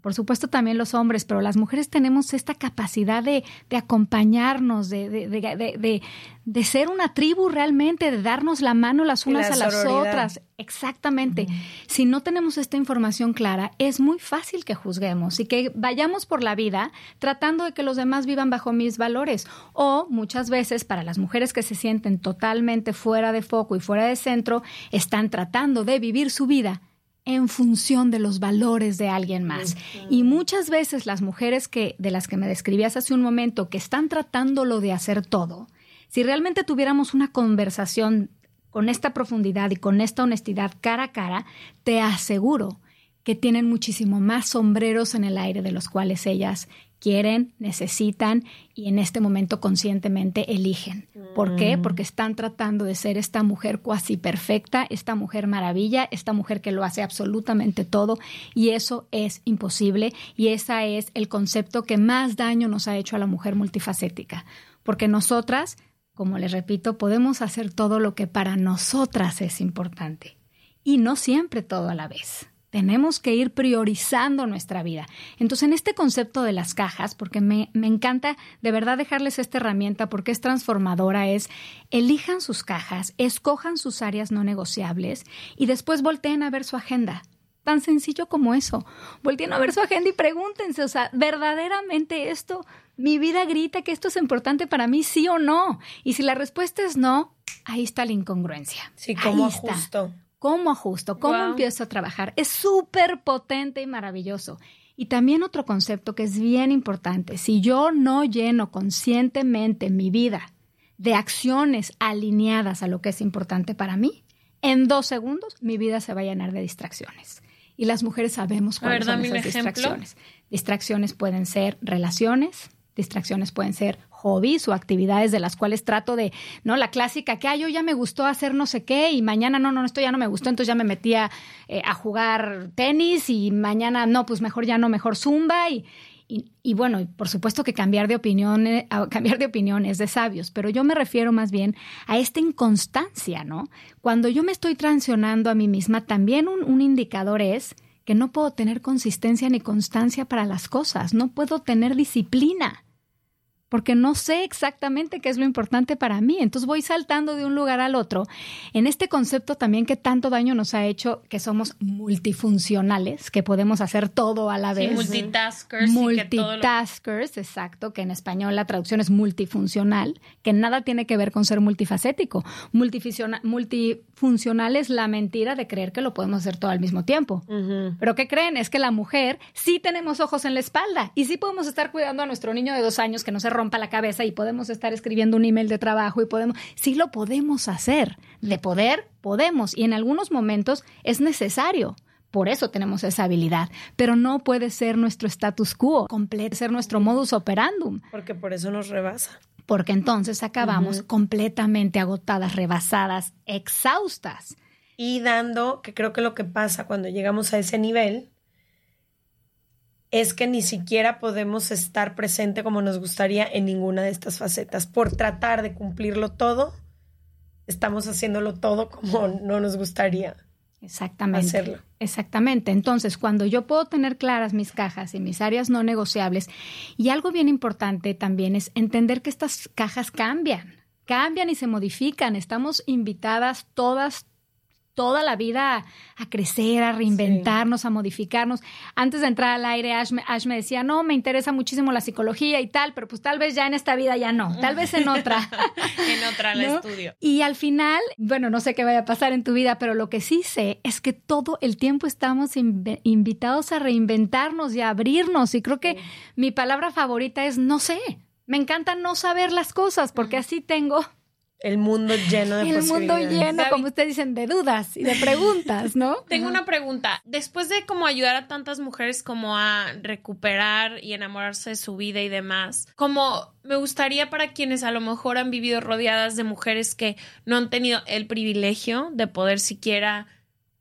por supuesto también los hombres, pero las mujeres tenemos esta capacidad de, de acompañarnos, de, de, de, ser una tribu realmente, de darnos la mano las unas a las otras. Exactamente. Si no tenemos esta información clara, es muy fácil que juzguemos y que vayamos por la vida tratando de que los demás vivan bajo mis valores. O muchas veces para las mujeres que se sienten totalmente fuera de foco y fuera de centro, están tratando de vivir su vida en función de los valores de alguien más. Y muchas veces las mujeres que de las que me describías hace un momento que están tratándolo de hacer todo, Si realmente tuviéramos una conversación con esta profundidad y con esta honestidad cara a cara, te aseguro que tienen muchísimo más sombreros en el aire de los cuales ellas quieren, necesitan y en este momento conscientemente eligen. ¿Por qué? Mm. Porque están tratando de ser esta mujer cuasi perfecta, esta mujer maravilla, esta mujer que lo hace absolutamente todo y eso es imposible y ese es el concepto que más daño nos ha hecho a la mujer multifacética. Porque nosotras, como les repito, podemos hacer todo lo que para nosotras es importante y no siempre todo a la vez. Tenemos que ir priorizando nuestra vida. Entonces, en este concepto de las cajas, porque me, encanta de verdad dejarles esta herramienta porque es transformadora, es elijan sus cajas, escojan sus áreas no negociables y después volteen a ver su agenda. Tan sencillo como eso. Volteen a ver su agenda y pregúntense, o sea, ¿verdaderamente esto, mi vida grita que esto es importante para mí, sí o no? Y si la respuesta es no, ahí está la incongruencia. Sí, como justo. ¿Cómo ajusto? ¿Cómo empiezo a trabajar? Es súper potente y maravilloso. Y también otro concepto que es bien importante, si yo no lleno conscientemente mi vida de acciones alineadas a lo que es importante para mí, en dos segundos mi vida se va a llenar de distracciones. Y las mujeres sabemos cuáles son esas distracciones. Distracciones pueden ser relaciones, distracciones pueden ser hobbies o actividades de las cuales trato de, ¿no? La clásica que, ay, yo ya me gustó hacer no sé qué y mañana no, no, esto ya no me gustó, entonces ya me metía eh, a jugar tenis y mañana no, pues mejor ya no, mejor zumba y, y, bueno, por supuesto que cambiar de opinión, cambiar de opinión es de sabios, pero yo me refiero más bien a esta inconstancia, ¿no? Cuando yo me estoy transionando a mí misma, también un, un indicador es que no puedo tener consistencia ni constancia para las cosas, no puedo tener disciplina porque no sé exactamente qué es lo importante para mí. Entonces voy saltando de un lugar al otro en este concepto también que tanto daño nos ha hecho que somos multifuncionales, que podemos hacer todo a la vez. multitaskers. Multitaskers, exacto, que en español la traducción es multifuncional, que nada tiene que ver con ser multifacético. Multifuncional es la mentira de creer que lo podemos hacer todo al mismo tiempo. Pero ¿qué creen? Es que la mujer sí tenemos ojos en la espalda y sí podemos estar cuidando a nuestro niño de dos años que no se rompa la cabeza y podemos estar escribiendo un email de trabajo y podemos, sí lo podemos hacer. De poder, podemos. Y en algunos momentos es necesario. Por eso tenemos esa habilidad, pero no puede ser nuestro status quo, completo, ser nuestro modus operandum. Porque por eso nos rebasa. Porque entonces acabamos completamente agotadas, rebasadas, exhaustas. Y dando, que creo que lo que pasa cuando llegamos a ese nivel es que ni siquiera podemos estar presente como nos gustaría en ninguna de estas facetas. Por tratar de cumplirlo todo, estamos haciéndolo todo como no nos gustaría. Exactamente. Hacerlo. Exactamente. Entonces, cuando yo puedo tener claras mis cajas y mis áreas no negociables, y algo bien importante también es entender que estas cajas cambian, cambian y se modifican. Estamos invitadas todas, toda la vida a crecer, a reinventarnos, a modificarnos. Antes de entrar al aire, Ash me, decía, no, me interesa muchísimo la psicología y tal, pero pues tal vez ya en esta vida ya no, tal vez en otra. en otra la estudio. Y al final, bueno, no sé qué vaya a pasar en tu vida, pero lo que sí sé es que todo el tiempo estamos invitados a reinventarnos y a abrirnos. Y creo que mi palabra favorita es no sé. Me encanta no saber las cosas porque así tengo el mundo lleno de El mundo lleno, como ustedes dicen, de dudas y de preguntas, ¿no? Tengo una pregunta. Después de como ayudar a tantas mujeres como a recuperar y enamorarse de su vida y demás, como me gustaría para quienes a lo mejor han vivido rodeadas de mujeres que no han tenido el privilegio de poder siquiera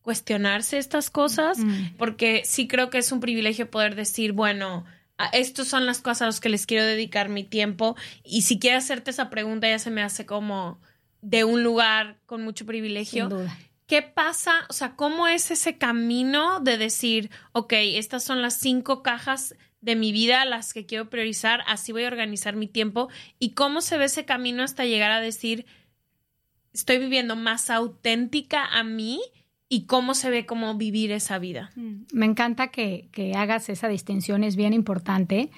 cuestionarse estas cosas, porque sí creo que es un privilegio poder decir, bueno, estas son las cosas a las que les quiero dedicar mi tiempo. Y si quiero hacerte esa pregunta, ya se me hace como de un lugar con mucho privilegio. ¿Qué pasa? O sea, ¿cómo es ese camino de decir, ok, estas son las cinco cajas de mi vida las que quiero priorizar, así voy a organizar mi tiempo? ¿Y cómo se ve ese camino hasta llegar a decir, estoy viviendo más auténtica a mí? Y cómo se ve cómo vivir esa vida. Mm, me encanta que, hagas esa distinción, es bien importante.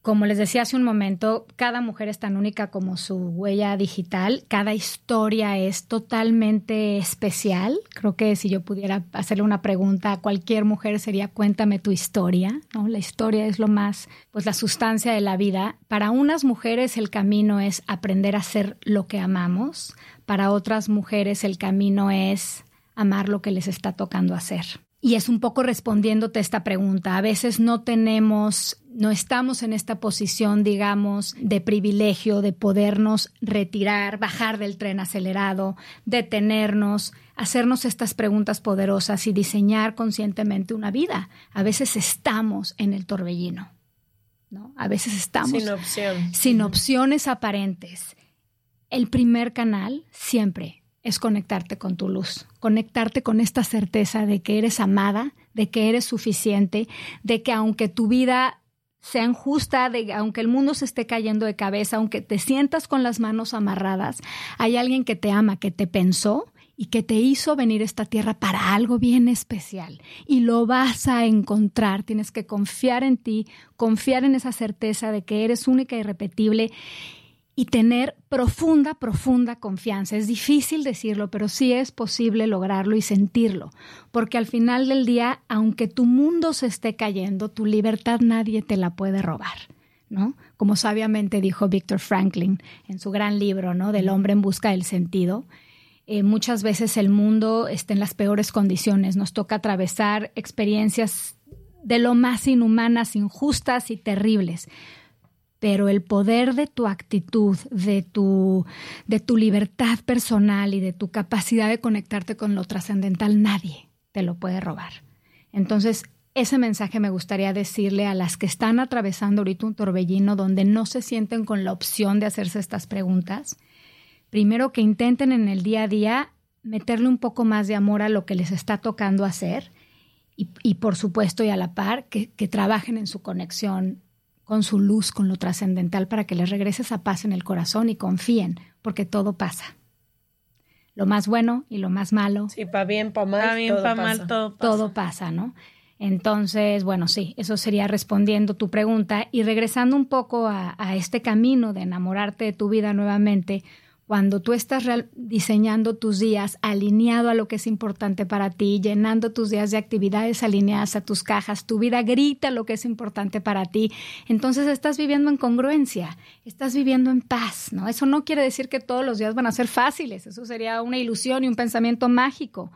como les decía hace un momento, cada mujer es tan única como su huella digital, cada historia es totalmente especial. Creo que si yo pudiera hacerle una pregunta a cualquier mujer sería cuéntame tu historia, ¿no? La historia es lo más, pues la sustancia de la vida. Para unas mujeres el camino es aprender a hacer lo que amamos, para otras mujeres el camino es amar lo que les está tocando hacer. Y es un poco respondiéndote esta pregunta. A veces no tenemos, no estamos en esta posición, digamos, de privilegio, de podernos retirar, bajar del tren acelerado, detenernos, hacernos estas preguntas poderosas y diseñar conscientemente una vida. A veces estamos en el torbellino, ¿no? A veces estamos sin opción. Sin opciones aparentes. El primer canal siempre es conectarte con tu luz, conectarte con esta certeza de que eres amada, de que eres suficiente, de que aunque tu vida sea injusta, de, aunque el mundo se esté cayendo de cabeza, aunque te sientas con las manos amarradas, hay alguien que te ama, que te pensó y que te hizo venir a esta tierra para algo bien especial. Y lo vas a encontrar. Tienes que confiar en ti, confiar en esa certeza de que eres única y irrepetible y tener profunda, profunda confianza. Es difícil decirlo, pero sí es posible lograrlo y sentirlo, porque al final del día, aunque tu mundo se esté cayendo, tu libertad nadie te la puede robar. ¿no? Como sabiamente dijo Víctor Franklin en su gran libro, ¿no? Del hombre en busca del sentido. Eh, muchas veces el mundo está en las peores condiciones, nos toca atravesar experiencias de lo más inhumanas, injustas y terribles pero el poder de tu actitud, de tu, de tu libertad personal y de tu capacidad de conectarte con lo trascendental, nadie te lo puede robar. Entonces, ese mensaje me gustaría decirle a las que están atravesando ahorita un torbellino donde no se sienten con la opción de hacerse estas preguntas. Primero que intenten en el día a día meterle un poco más de amor a lo que les está tocando hacer y, por supuesto y a la par que, que trabajen en su conexión con su luz, con lo trascendental, para que les regrese esa paz en el corazón y confíen, porque todo pasa. Lo más bueno y lo más malo. Sí, para bien, para mal. bien, para mal, todo pasa. Todo pasa, ¿no? Entonces, bueno, sí, eso sería respondiendo tu pregunta y regresando un poco a, a este camino de enamorarte de tu vida nuevamente cuando tú estás diseñando tus días alineado a lo que es importante para ti, llenando tus días de actividades alineadas a tus cajas, tu vida grita lo que es importante para ti, entonces estás viviendo en congruencia, estás viviendo en paz, ¿no? Eso no quiere decir que todos los días van a ser fáciles, eso sería una ilusión y un pensamiento mágico.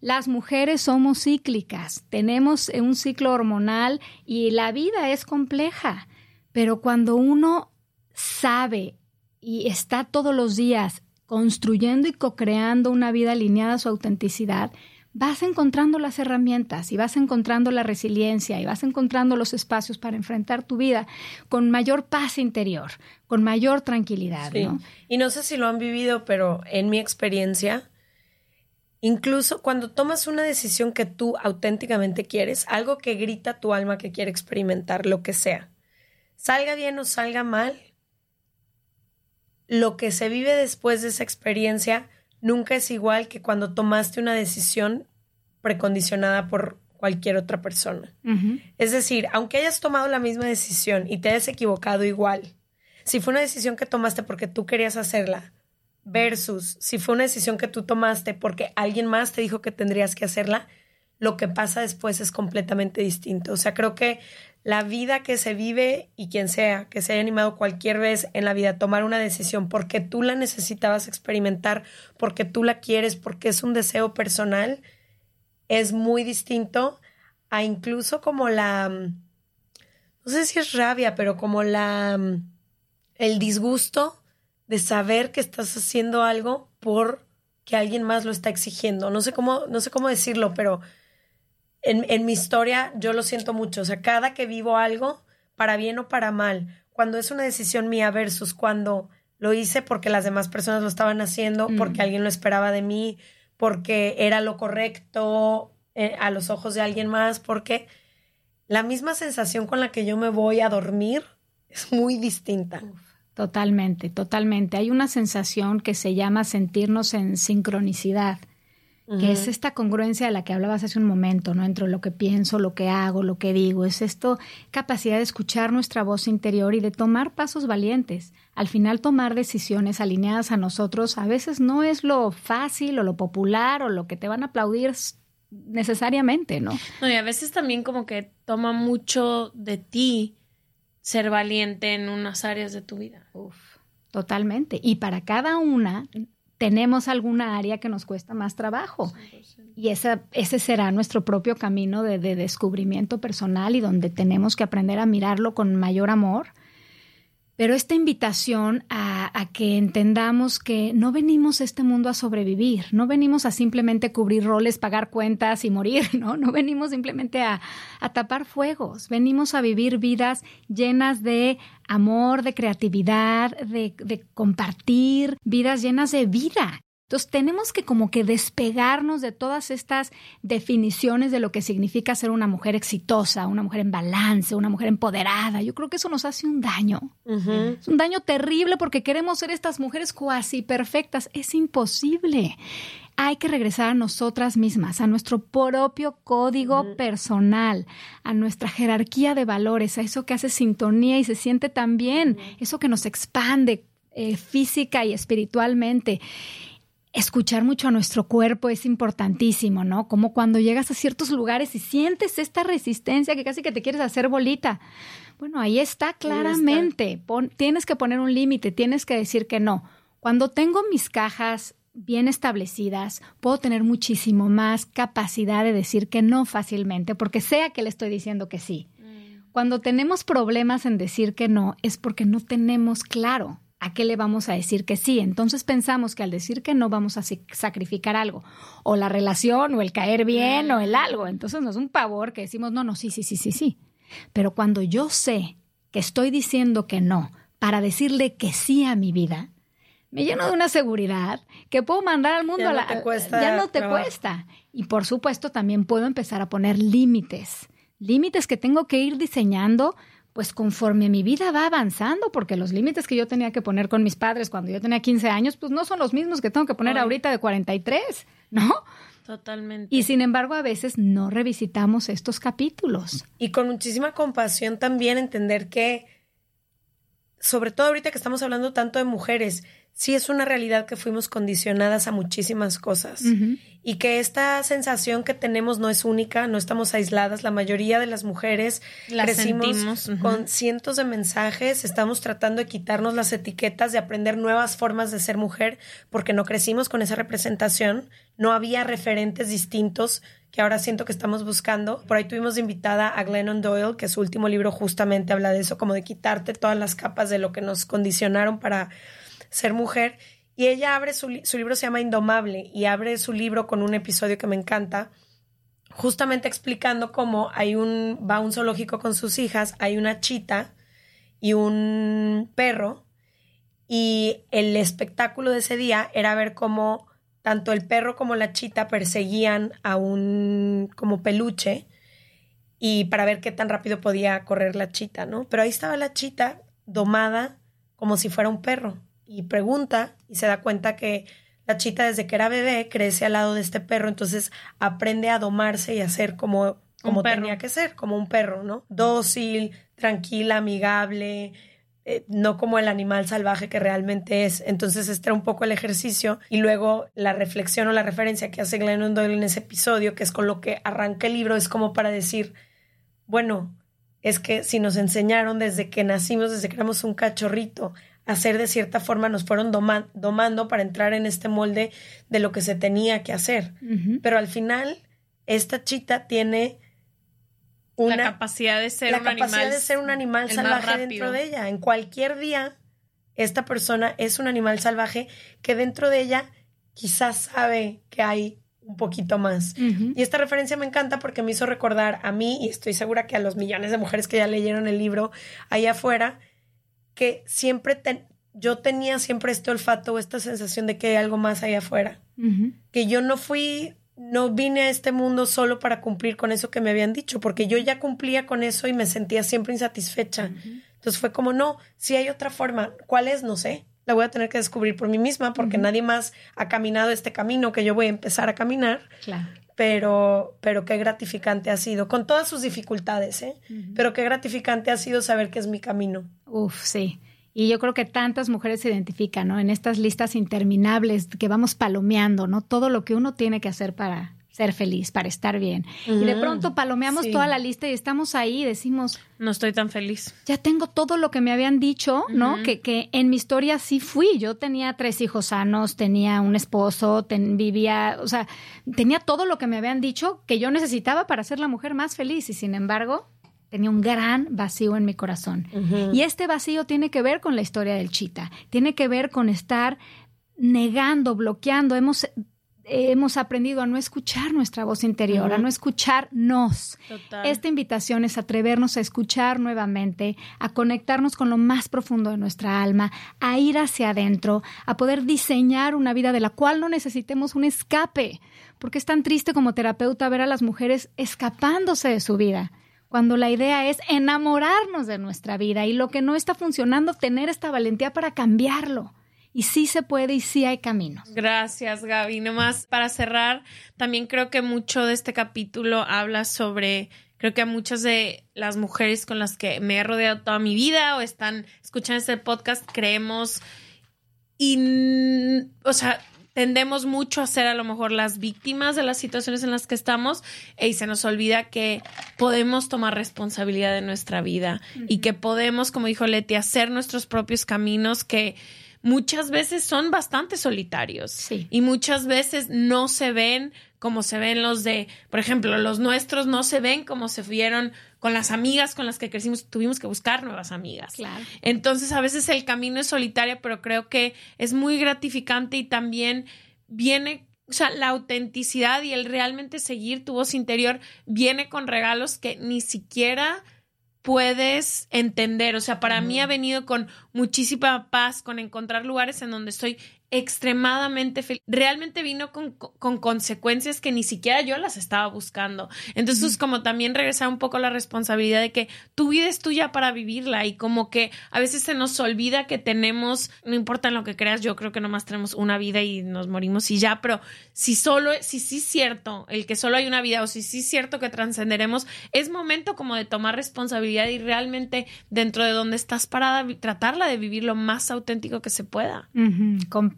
Las mujeres somos cíclicas, tenemos un ciclo hormonal y la vida es compleja, pero cuando uno sabe y está todos los días construyendo y co-creando una vida alineada a su autenticidad, vas encontrando las herramientas y vas encontrando la resiliencia y vas encontrando los espacios para enfrentar tu vida con mayor paz interior, con mayor tranquilidad. Y no sé si lo han vivido, pero en mi experiencia, incluso cuando tomas una decisión que tú auténticamente quieres, algo que grita tu alma que quiere experimentar, lo que sea, salga bien o salga mal, lo que se vive después de esa experiencia nunca es igual que cuando tomaste una decisión precondicionada por cualquier otra persona. Es decir, aunque hayas tomado la misma decisión y te hayas equivocado igual, si fue una decisión que tomaste porque tú querías hacerla, versus si fue una decisión que tú tomaste porque alguien más te dijo que tendrías que hacerla, lo que pasa después es completamente distinto. O sea, creo que la vida que se vive y quien sea que se haya animado cualquier vez en la vida a tomar una decisión porque tú la necesitabas experimentar, porque tú la quieres, porque es un deseo personal, es muy distinto a incluso como la, no sé si es rabia, pero como la, el disgusto de saber que estás haciendo algo por que alguien más lo está exigiendo. No sé cómo, no sé cómo decirlo, pero en, mi historia yo lo siento mucho. O sea, cada que vivo algo, para bien o para mal, cuando es una decisión mía versus cuando lo hice porque las demás personas lo estaban haciendo, mm. porque alguien lo esperaba de mí, porque era lo correcto eh, a los ojos de alguien más, porque la misma sensación con la que yo me voy a dormir es muy distinta. totalmente, totalmente. Hay una sensación que se llama sentirnos en sincronicidad que es esta congruencia de la que hablabas hace un momento, ¿no? Entre lo que pienso, lo que hago, lo que digo, es esto, capacidad de escuchar nuestra voz interior y de tomar pasos valientes. Al final tomar decisiones alineadas a nosotros a veces no es lo fácil o lo popular o lo que te van a aplaudir necesariamente, ¿no? No, y a veces también como que toma mucho de ti ser valiente en unas áreas de tu vida. Uf, totalmente. Y para cada una tenemos alguna área que nos cuesta más trabajo. Y esa, ese será nuestro propio camino de, de, descubrimiento personal y donde tenemos que aprender a mirarlo con mayor amor pero esta invitación a, que entendamos que no venimos a este mundo a sobrevivir, no venimos a simplemente cubrir roles, pagar cuentas y morir, ¿no? No venimos simplemente a, tapar fuegos, venimos a vivir vidas llenas de amor, de creatividad, de compartir, vidas llenas de vida. Entonces tenemos que como que despegarnos de todas estas definiciones de lo que significa ser una mujer exitosa, una mujer en balance, una mujer empoderada. Yo creo que eso nos hace un daño. Es un daño terrible porque queremos ser estas mujeres cuasi perfectas. Es imposible. Hay que regresar a nosotras mismas, a nuestro propio código personal, a nuestra jerarquía de valores, a eso que hace sintonía y se siente tan bien, eso que nos expande eh, física y espiritualmente escuchar mucho a nuestro cuerpo es importantísimo, ¿no? Como cuando llegas a ciertos lugares y sientes esta resistencia que casi que te quieres hacer bolita. Bueno, ahí está claramente. tienes que poner un límite, tienes que decir que no. Cuando tengo mis cajas bien establecidas, puedo tener muchísimo más capacidad de decir que no fácilmente, porque sea que le estoy diciendo que sí. Mm. Cuando tenemos problemas en decir que no, es porque no tenemos claro ¿a qué le vamos a decir que sí? Entonces pensamos que al decir que no vamos a sacrificar algo, o la relación, o el caer bien, o el algo. Entonces nos es un pavor que decimos, no, no, sí, sí, sí, sí, sí. Pero cuando yo sé que estoy diciendo que no para decirle que sí a mi vida, me lleno de una seguridad que puedo mandar al mundo ya a la... No te cuesta ya no te cuesta. Y por supuesto también puedo empezar a poner límites. Límites que tengo que ir diseñando pues conforme mi vida va avanzando, porque los límites que yo tenía que poner con mis padres cuando yo tenía 15 años, pues no son los mismos que tengo que poner ahorita de 43, ¿no? Totalmente. Y sin embargo, a veces no revisitamos estos capítulos. Y con muchísima compasión también entender que, sobre todo ahorita que estamos hablando tanto de mujeres, sí es una realidad que fuimos condicionadas a muchísimas cosas y que esta sensación que tenemos no es única, no estamos aisladas, la mayoría de las mujeres la crecimos con cientos de mensajes, estamos tratando de quitarnos las etiquetas, de aprender nuevas formas de ser mujer porque no crecimos con esa representación, no había referentes distintos que ahora siento que estamos buscando. Por ahí tuvimos invitada a Glennon Doyle, que su último libro justamente habla de eso, como de quitarte todas las capas de lo que nos condicionaron para ser mujer. Y ella abre su, su libro, se llama Indomable, y abre su libro con un episodio que me encanta, justamente explicando cómo hay un, va un zoológico con sus hijas, hay una chita y un perro, y el espectáculo de ese día era ver cómo tanto el perro como la chita perseguían a un como peluche y para ver qué tan rápido podía correr la chita, ¿no? Pero ahí estaba la chita domada como si fuera un perro y pregunta y se da cuenta que la chita desde que era bebé crece al lado de este perro, entonces aprende a domarse y a ser como, como tenía que ser, como un perro, ¿no? Dócil, tranquila, amigable, eh, no como el animal salvaje que realmente es. Entonces este era un poco el ejercicio y luego la reflexión o la referencia que hace Glennon Doyle en ese episodio, que es con lo que arranca el libro, es como para decir, bueno, es que si nos enseñaron desde que nacimos, desde que éramos un cachorrito, hacer de cierta forma, nos fueron domando para entrar en este molde de lo que se tenía que hacer. Pero al final, esta chita tiene una la capacidad de ser la un capacidad animal de ser un animal salvaje dentro de ella. En cualquier día, esta persona es un animal salvaje que dentro de ella quizás sabe que hay un poquito más. Y esta referencia me encanta porque me hizo recordar a mí, y estoy segura que a los millones de mujeres que ya leyeron el libro ahí afuera, que siempre yo tenía siempre este olfato o esta sensación de que hay algo más allá afuera. Que yo no fui, no vine a este mundo solo para cumplir con eso que me habían dicho, porque yo ya cumplía con eso y me sentía siempre insatisfecha. Entonces fue como, no, si hay otra forma. ¿Cuál es? No sé. la voy a tener que descubrir por mí misma porque nadie más ha caminado este camino que yo voy a empezar a caminar. Claro. Pero, pero qué gratificante ha sido, con todas sus dificultades, ¿eh? Pero qué gratificante ha sido saber que es mi camino. Uf, sí. Y yo creo que tantas mujeres se identifican, ¿no? En estas listas interminables que vamos palomeando, ¿no? Todo lo que uno tiene que hacer para ser feliz, para estar bien. Y de pronto palomeamos Sí. toda la lista y estamos ahí y decimos, No estoy tan feliz. ya tengo todo lo que me habían dicho, ¿no? que, que en mi historia sí fui. Yo tenía tres hijos sanos, tenía un esposo, ten- vivía, o sea, tenía todo lo que me habían dicho que yo necesitaba para ser la mujer más feliz. Y sin embargo, tenía un gran vacío en mi corazón. Y este vacío tiene que ver con la historia del chita, tiene que ver con estar negando, bloqueando. Hemos, hemos aprendido a no escuchar nuestra voz interior, a no escucharnos. Total. Esta invitación es atrevernos a escuchar nuevamente, a conectarnos con lo más profundo de nuestra alma, a ir hacia adentro, a poder diseñar una vida de la cual no necesitemos un escape, porque es tan triste como terapeuta ver a las mujeres escapándose de su vida, cuando la idea es enamorarnos de nuestra vida y lo que no está funcionando, tener esta valentía para cambiarlo. Y sí se puede y sí hay caminos. Gracias, Gaby. Nomás para cerrar, también creo que mucho de este capítulo habla sobre, creo que a muchas de las mujeres con las que me he rodeado toda mi vida o están escuchando este podcast, creemos y, o sea, tendemos mucho a ser a lo mejor las víctimas de las situaciones en las que estamos e, y se nos olvida que podemos tomar responsabilidad de nuestra vida y que podemos, como dijo Leti, hacer nuestros propios caminos que muchas veces son bastante solitarios Sí. y muchas veces no se ven como se ven los de, por ejemplo, los nuestros no se ven como se vieron con las amigas con las que crecimos, tuvimos que buscar nuevas amigas. Claro. Entonces, a veces el camino es solitario, pero creo que es muy gratificante y también viene, o sea, la autenticidad y el realmente seguir tu voz interior viene con regalos que ni siquiera puedes entender. O sea, para mí ha venido con muchísima paz, con encontrar lugares en donde estoy extremadamente feliz. Realmente vino con, con consecuencias que ni siquiera yo las estaba buscando. Entonces, es como también regresar un poco la responsabilidad de que tu vida es tuya para vivirla y como que a veces se nos olvida que tenemos, no importa en lo que creas, yo creo que nomás tenemos una vida y nos morimos y ya, pero si solo, si sí es cierto, el que solo hay una vida o si sí es cierto que trascenderemos, es momento como de tomar responsabilidad y realmente dentro de donde estás parada, tratarla de vivir lo más auténtico que se pueda.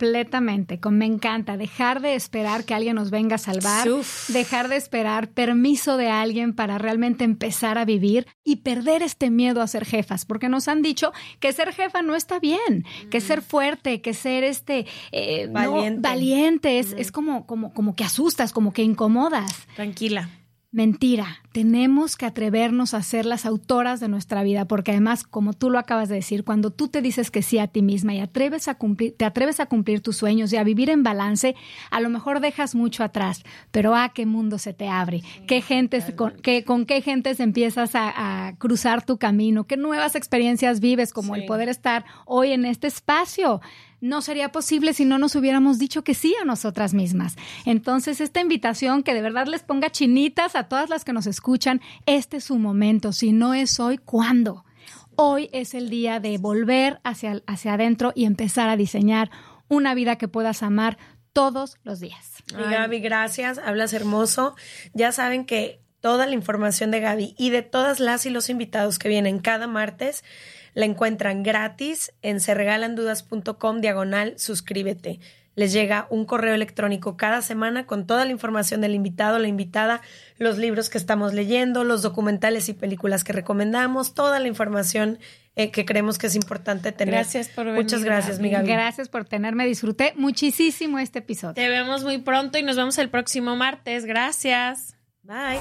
Completamente, con, me encanta dejar de esperar que alguien nos venga a salvar, Uf. dejar de esperar permiso de alguien para realmente empezar a vivir y perder este miedo a ser jefas, porque nos han dicho que ser jefa no está bien, que ser fuerte, que ser este eh, no, Valiente. es, es como, como, como que asustas, como que incomodas. Tranquila. Mentira, tenemos que atrevernos a ser las autoras de nuestra vida, porque además, como tú lo acabas de decir, cuando tú te dices que sí a ti misma y atreves a cumplir, te atreves a cumplir tus sueños y a vivir en balance, a lo mejor dejas mucho atrás, pero a qué mundo se te abre, qué gentes, con, qué, con qué gentes empiezas a, a cruzar tu camino, qué nuevas experiencias vives, como el poder estar hoy en este espacio no sería posible si no nos hubiéramos dicho que sí a nosotras mismas. Entonces, esta invitación que de verdad les ponga chinitas a todas las que nos escuchan, este es su momento. Si no es hoy, ¿cuándo? Hoy es el día de volver hacia, hacia adentro y empezar a diseñar una vida que puedas amar todos los días. Y Gaby, gracias. Hablas hermoso. Ya saben que toda la información de Gaby y de todas las y los invitados que vienen cada martes la encuentran gratis en serregalandudas.com diagonal suscríbete. Les llega un correo electrónico cada semana con toda la información del invitado, la invitada, los libros que estamos leyendo, los documentales y películas que recomendamos, toda la información eh, que creemos que es importante tener. Gracias por Muchas venir, gracias, mi Gaby. Gaby. Gracias por tenerme. Disfruté muchísimo este episodio. Te vemos muy pronto y nos vemos el próximo martes. Gracias. Bye.